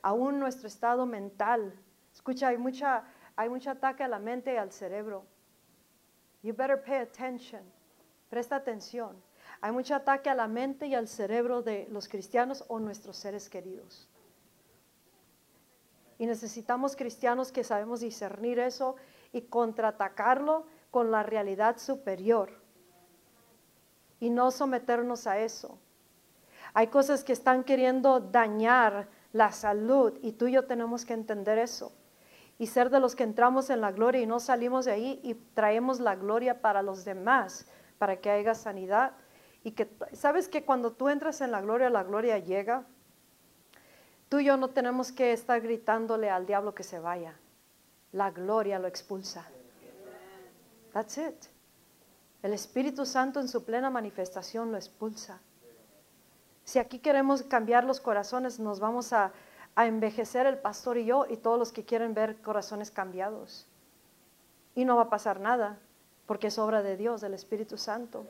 Aún nuestro estado mental Escucha, hay mucha, hay mucho ataque a la mente y al cerebro. You better pay attention. Presta atención. Hay mucho ataque a la mente y al cerebro de los cristianos o nuestros seres queridos. Y necesitamos cristianos que sabemos discernir eso y contraatacarlo con la realidad superior. Y no someternos a eso. Hay cosas que están queriendo dañar la salud y tú y yo tenemos que entender eso. Y ser de los que entramos en la gloria y no salimos de ahí y traemos la gloria para los demás, para que haya sanidad. Y que, ¿sabes que cuando tú entras en la gloria, la gloria llega? Tú y yo no tenemos que estar gritándole al diablo que se vaya. La gloria lo expulsa. That's it. El Espíritu Santo en su plena manifestación lo expulsa. Si aquí queremos cambiar los corazones, nos vamos a, a envejecer el pastor y yo y todos los que quieren ver corazones cambiados. Y no va a pasar nada, porque es obra de Dios, del Espíritu Santo.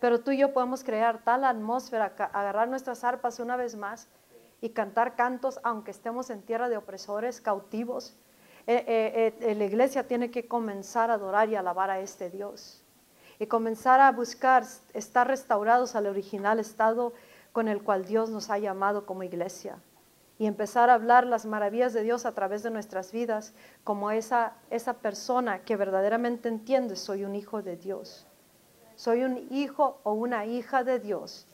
Pero tú y yo podemos crear tal atmósfera, agarrar nuestras arpas una vez más y cantar cantos aunque estemos en tierra de opresores, cautivos. Eh, eh, eh, la iglesia tiene que comenzar a adorar y alabar a este Dios y comenzar a buscar estar restaurados al original estado con el cual Dios nos ha llamado como iglesia y empezar a hablar las maravillas de Dios a través de nuestras vidas como esa, esa persona que verdaderamente entiende soy un hijo de Dios. Soy un hijo o una hija de Dios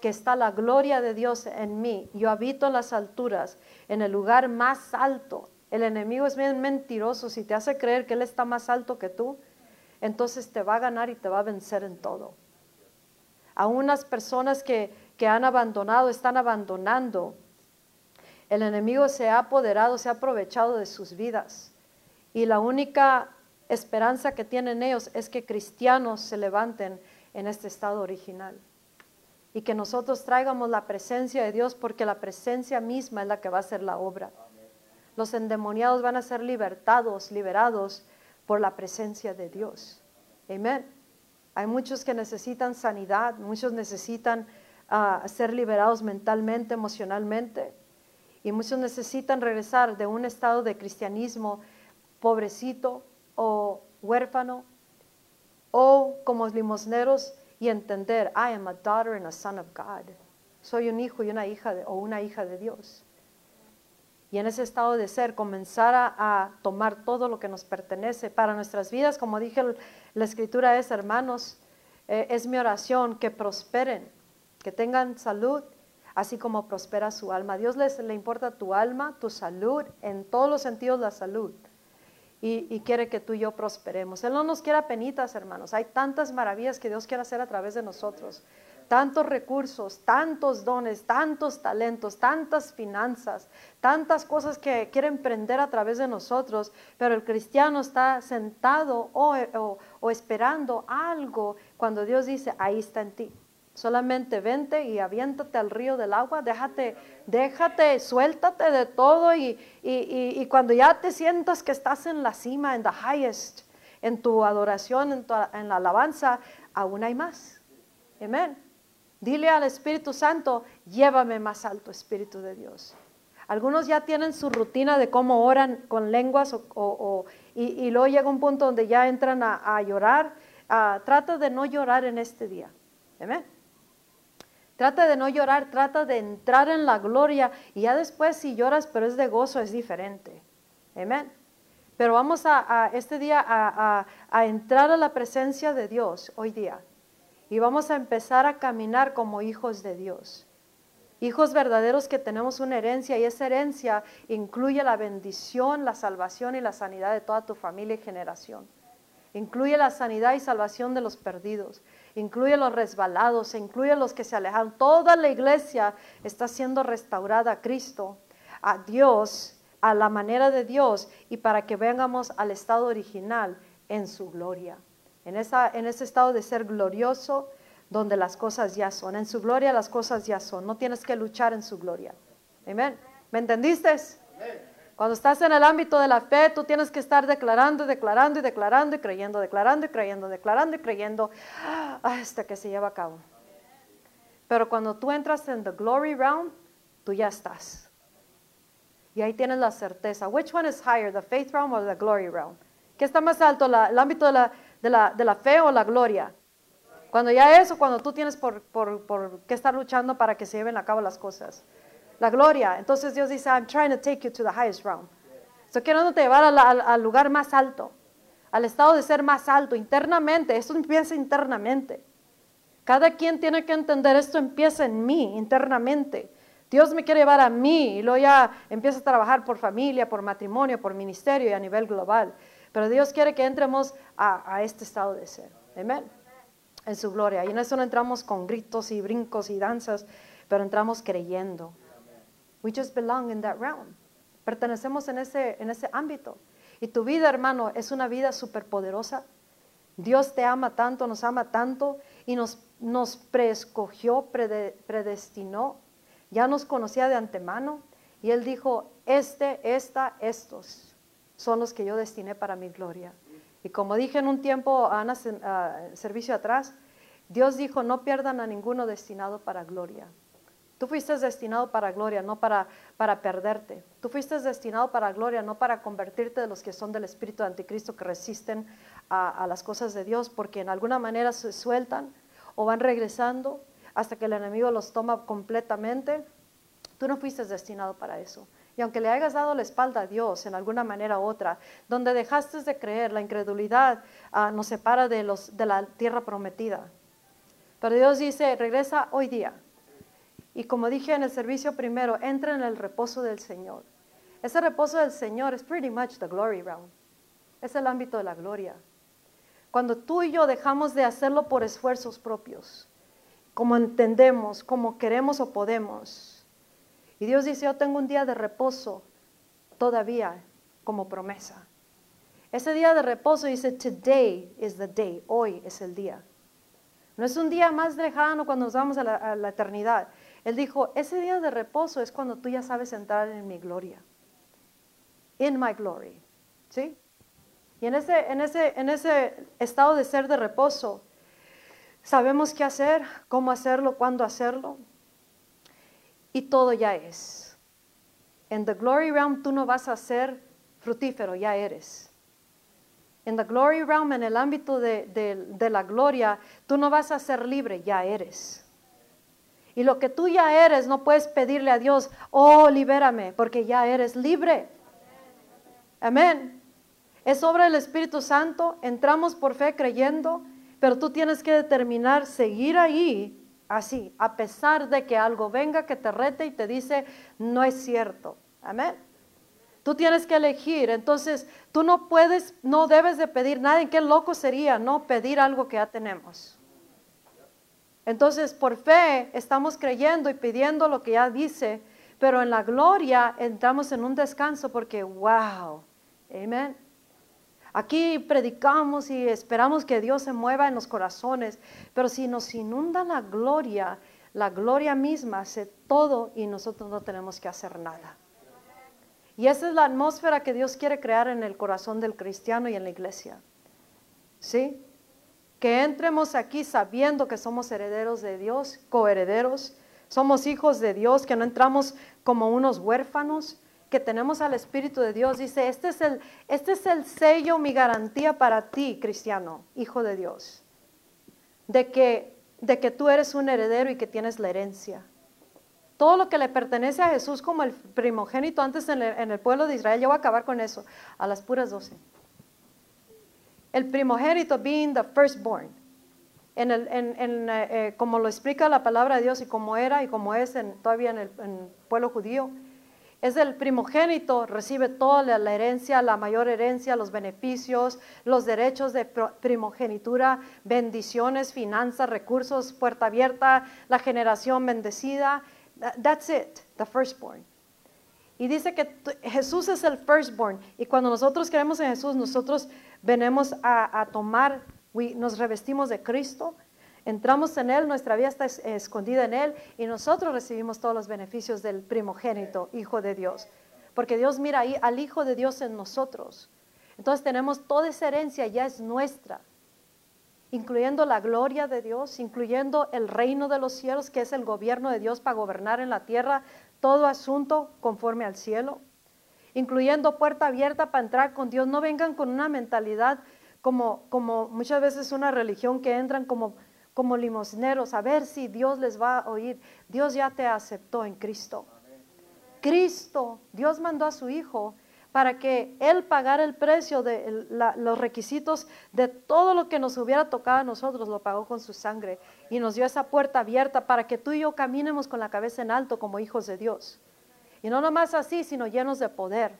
que está la gloria de Dios en mí. Yo habito en las alturas, en el lugar más alto. El enemigo es bien mentiroso. Si te hace creer que Él está más alto que tú, entonces te va a ganar y te va a vencer en todo. A unas personas que, que han abandonado, están abandonando. El enemigo se ha apoderado, se ha aprovechado de sus vidas. Y la única esperanza que tienen ellos es que cristianos se levanten en este estado original y que nosotros traigamos la presencia de Dios porque la presencia misma es la que va a hacer la obra. Los endemoniados van a ser libertados, liberados por la presencia de Dios. Amén. Hay muchos que necesitan sanidad, muchos necesitan ah, ser liberados mentalmente, emocionalmente, y muchos necesitan regresar de un estado de cristianismo pobrecito o huérfano o como limosneros y entender, I am a daughter and a son of God. Soy un hijo y una hija de, o una hija de Dios. Y en ese estado de ser, comenzar a, tomar todo lo que nos pertenece para nuestras vidas, como dije, la escritura es, hermanos, eh, es mi oración, que prosperen, que tengan salud, así como prospera su alma. Dios les, le importa tu alma, tu salud, en todos los sentidos la salud y, quiere que tú y yo prosperemos. Él no nos quiere penitas, hermanos. Hay tantas maravillas que Dios quiere hacer a través de nosotros. Tantos recursos, tantos dones, tantos talentos, tantas finanzas, tantas cosas que quiere emprender a través de nosotros, pero el cristiano está sentado o, o esperando algo cuando Dios dice, ahí está en ti. Solamente vente y aviéntate al río del agua, déjate, déjate, suéltate de todo y, y, cuando ya te sientas que estás en la cima, en the highest, en tu adoración, en, en la alabanza, aún hay más. Amén. Dile al Espíritu Santo, llévame más alto, Espíritu de Dios. Algunos ya tienen su rutina de cómo oran con lenguas o, y, luego llega un punto donde ya entran a, llorar. Ah, trata de no llorar en este día. Amén. Trata de no llorar, trata de entrar en la gloria y ya después si lloras pero es de gozo es diferente. Amén. Pero vamos a, este día a, a, entrar a la presencia de Dios hoy día y vamos a empezar a caminar como hijos de Dios. Hijos verdaderos que tenemos una herencia y esa herencia incluye la bendición, la salvación y la sanidad de toda tu familia y generación. Incluye la sanidad y salvación de los perdidos incluye los resbalados, incluye los que se alejan. Toda la iglesia está siendo restaurada a Cristo, a Dios, a la manera de Dios y para que vengamos al estado original en su gloria. En, esa, en ese estado de ser glorioso, donde las cosas ya son. En su gloria las cosas ya son. No tienes que luchar en su gloria. Amén. ¿Me entendiste? Amén. Cuando estás en el ámbito de la fe, tú tienes que estar declarando, declarando y declarando y creyendo, declarando y creyendo, declarando y creyendo hasta que se lleva a cabo. Pero cuando tú entras en the glory realm, tú ya estás. Y ahí tienes la certeza. Which one is higher, the faith realm or the glory realm? ¿Qué está más alto, el ámbito de la, ¿De la, de la fe o la gloria? Cuando ya eso, cuando tú tienes por, por, por qué estar luchando para que se lleven a cabo las cosas. La gloria. Entonces Dios dice, I'm trying to take you to the highest realm. Estoy queriendo llevar al, al, al lugar más alto, al estado de ser más alto, internamente. Esto empieza internamente. Cada quien tiene que entender, esto empieza en mí, internamente. Dios me quiere llevar a mí y luego ya empieza a trabajar por familia, por matrimonio, por ministerio y a nivel global. Pero Dios quiere que entremos a, a este estado de ser. Amén. En su gloria. Y en eso no entramos con gritos y brincos y danzas, pero entramos creyendo. We just belong in that realm. Pertenecemos en ese, en ese ámbito. Y tu vida, hermano, es una vida superpoderosa. Dios te ama tanto, nos ama tanto y nos, nos preescogió, predestinó, ya nos conocía de antemano y Él dijo, este, esta, estos son los que yo destiné para mi gloria. Y como dije en un tiempo, Ana, uh, servicio atrás, Dios dijo, no pierdan a ninguno destinado para gloria. Tú fuiste destinado para gloria, no para, para perderte. Tú fuiste destinado para gloria, no para convertirte de los que son del espíritu de anticristo que resisten a, las cosas de Dios, porque en alguna manera se sueltan o van regresando hasta que el enemigo los toma completamente. Tú no fuiste destinado para eso. Y aunque le hayas dado la espalda a Dios en alguna manera u otra, donde dejaste de creer, la incredulidad uh, nos separa de, los, de la tierra prometida. Pero Dios dice, regresa hoy día. Y como dije en el servicio primero, entra en el reposo del Señor. Ese reposo del Señor es pretty much the glory realm. Es el ámbito de la gloria. Cuando tú y yo dejamos de hacerlo por esfuerzos propios, como entendemos, como queremos o podemos. Y Dios dice, yo tengo un día de reposo todavía como promesa. Ese día de reposo dice, today is the day, hoy es el día. No es un día más lejano cuando nos vamos a la, a la eternidad. Él dijo, ese día de reposo es cuando tú ya sabes entrar en mi gloria. In my glory. ¿Sí? Y en ese, en ese, en ese estado de ser de reposo, sabemos qué hacer, cómo hacerlo, cuándo hacerlo. Y todo ya es. En the glory realm tú no vas a ser frutífero, ya eres. En the glory realm, en el ámbito de, de, de la gloria, tú no vas a ser libre, ya eres. Y lo que tú ya eres, no puedes pedirle a Dios, oh, libérame, porque ya eres libre. Amén. Es obra del Espíritu Santo, entramos por fe creyendo, pero tú tienes que determinar seguir ahí así, a pesar de que algo venga que te rete y te dice, no es cierto. Amén. Tú tienes que elegir, entonces tú no puedes, no debes de pedir nada, qué loco sería no pedir algo que ya tenemos? Entonces, por fe estamos creyendo y pidiendo lo que ya dice, pero en la gloria entramos en un descanso porque, wow, amén. Aquí predicamos y esperamos que Dios se mueva en los corazones, pero si nos inunda la gloria, la gloria misma hace todo y nosotros no tenemos que hacer nada. Y esa es la atmósfera que Dios quiere crear en el corazón del cristiano y en la iglesia. ¿Sí? Que entremos aquí sabiendo que somos herederos de Dios, coherederos, somos hijos de Dios, que no entramos como unos huérfanos, que tenemos al Espíritu de Dios. Dice, este es el, este es el sello, mi garantía para ti, cristiano, hijo de Dios, de que, de que tú eres un heredero y que tienes la herencia. Todo lo que le pertenece a Jesús como el primogénito antes en el, en el pueblo de Israel, yo voy a acabar con eso, a las puras doce el primogénito being the firstborn. En el, en, en, eh, eh, como lo explica la palabra de Dios y como era y como es todavía en el, pueblo judío, es el primogénito, recibe toda la, la, herencia, la mayor herencia, los beneficios, los derechos de primogenitura, bendiciones, finanzas, recursos, puerta abierta, la generación bendecida. That's it, the firstborn. Y dice que Jesús es el firstborn. Y cuando nosotros creemos en Jesús, nosotros venimos a, tomar, nos revestimos de Cristo, entramos en Él, nuestra vida está escondida en Él y nosotros recibimos todos los beneficios del primogénito, Hijo de Dios. Porque Dios mira ahí al Hijo de Dios en nosotros. Entonces tenemos toda esa herencia, ya es nuestra, incluyendo la gloria de Dios, incluyendo el reino de los cielos, que es el gobierno de Dios para gobernar en la tierra todo asunto conforme al cielo incluyendo puerta abierta para entrar con Dios. No vengan con una mentalidad como, como muchas veces una religión que entran como, como limosneros a ver si Dios les va a oír. Dios ya te aceptó en Cristo. Cristo, Dios mandó a su Hijo para que Él pagara el precio de los requisitos de todo lo que nos hubiera tocado a nosotros, lo pagó con su sangre y nos dio esa puerta abierta para que tú y yo caminemos con la cabeza en alto como hijos de Dios. Y no nomás así, sino llenos de poder.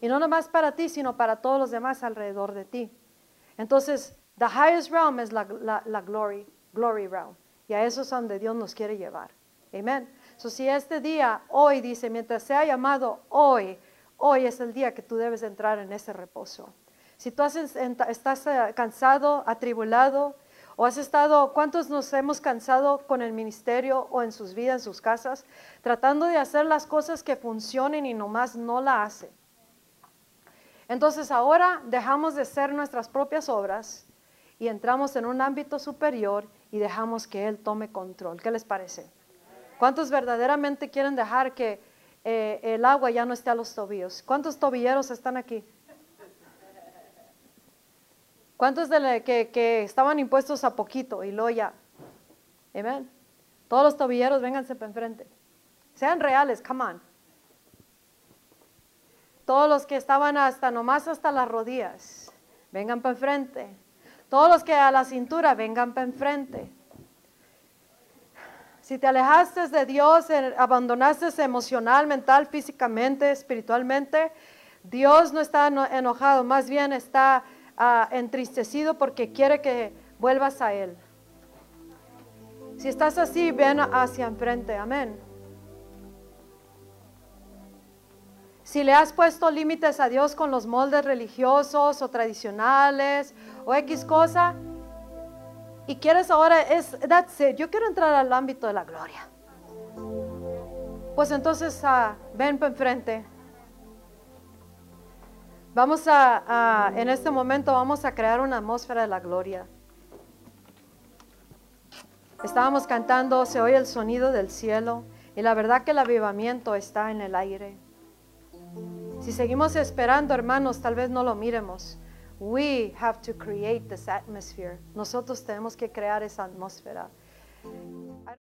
Y no nomás para ti, sino para todos los demás alrededor de ti. Entonces, the highest realm es la, glory, glory realm. Y a eso es donde Dios nos quiere llevar. Amén. So, si este día, hoy, dice, mientras sea llamado hoy, Hoy es el día que tú debes entrar en ese reposo. Si tú estás eh, cansado, atribulado, o has estado, ¿cuántos nos hemos cansado con el ministerio o en sus vidas, en sus casas, tratando de hacer las cosas que funcionen y nomás no la hace? Entonces ahora dejamos de ser nuestras propias obras y entramos en un ámbito superior y dejamos que Él tome control. ¿Qué les parece? ¿Cuántos verdaderamente quieren dejar que eh, el agua ya no esté a los tobillos. ¿Cuántos tobilleros están aquí? ¿Cuántos de que, que, estaban impuestos a poquito y luego ya? Amén. Todos los tobilleros, vénganse para enfrente. Sean reales, come on. Todos los que estaban hasta nomás hasta las rodillas, vengan para enfrente. Todos los que a la cintura, vengan para enfrente. Si te alejaste de Dios, abandonaste emocional, mental, físicamente, espiritualmente, Dios no está enojado, más bien está ah, entristecido porque quiere que vuelvas a Él. Si estás así, ven hacia enfrente. Amén. Si le has puesto límites a Dios con los moldes religiosos o tradicionales o X cosa, y quieres ahora, es, that's yo quiero entrar al ámbito de la gloria. Pues entonces uh, ven para enfrente. Vamos a, en este momento vamos a crear una atmósfera de la gloria. Estábamos cantando, se oye el sonido del cielo y la verdad que el avivamiento está en el aire. Si seguimos esperando, hermanos, tal vez no lo miremos. We have to create this atmosphere. Nosotros tenemos que crear esa atmósfera.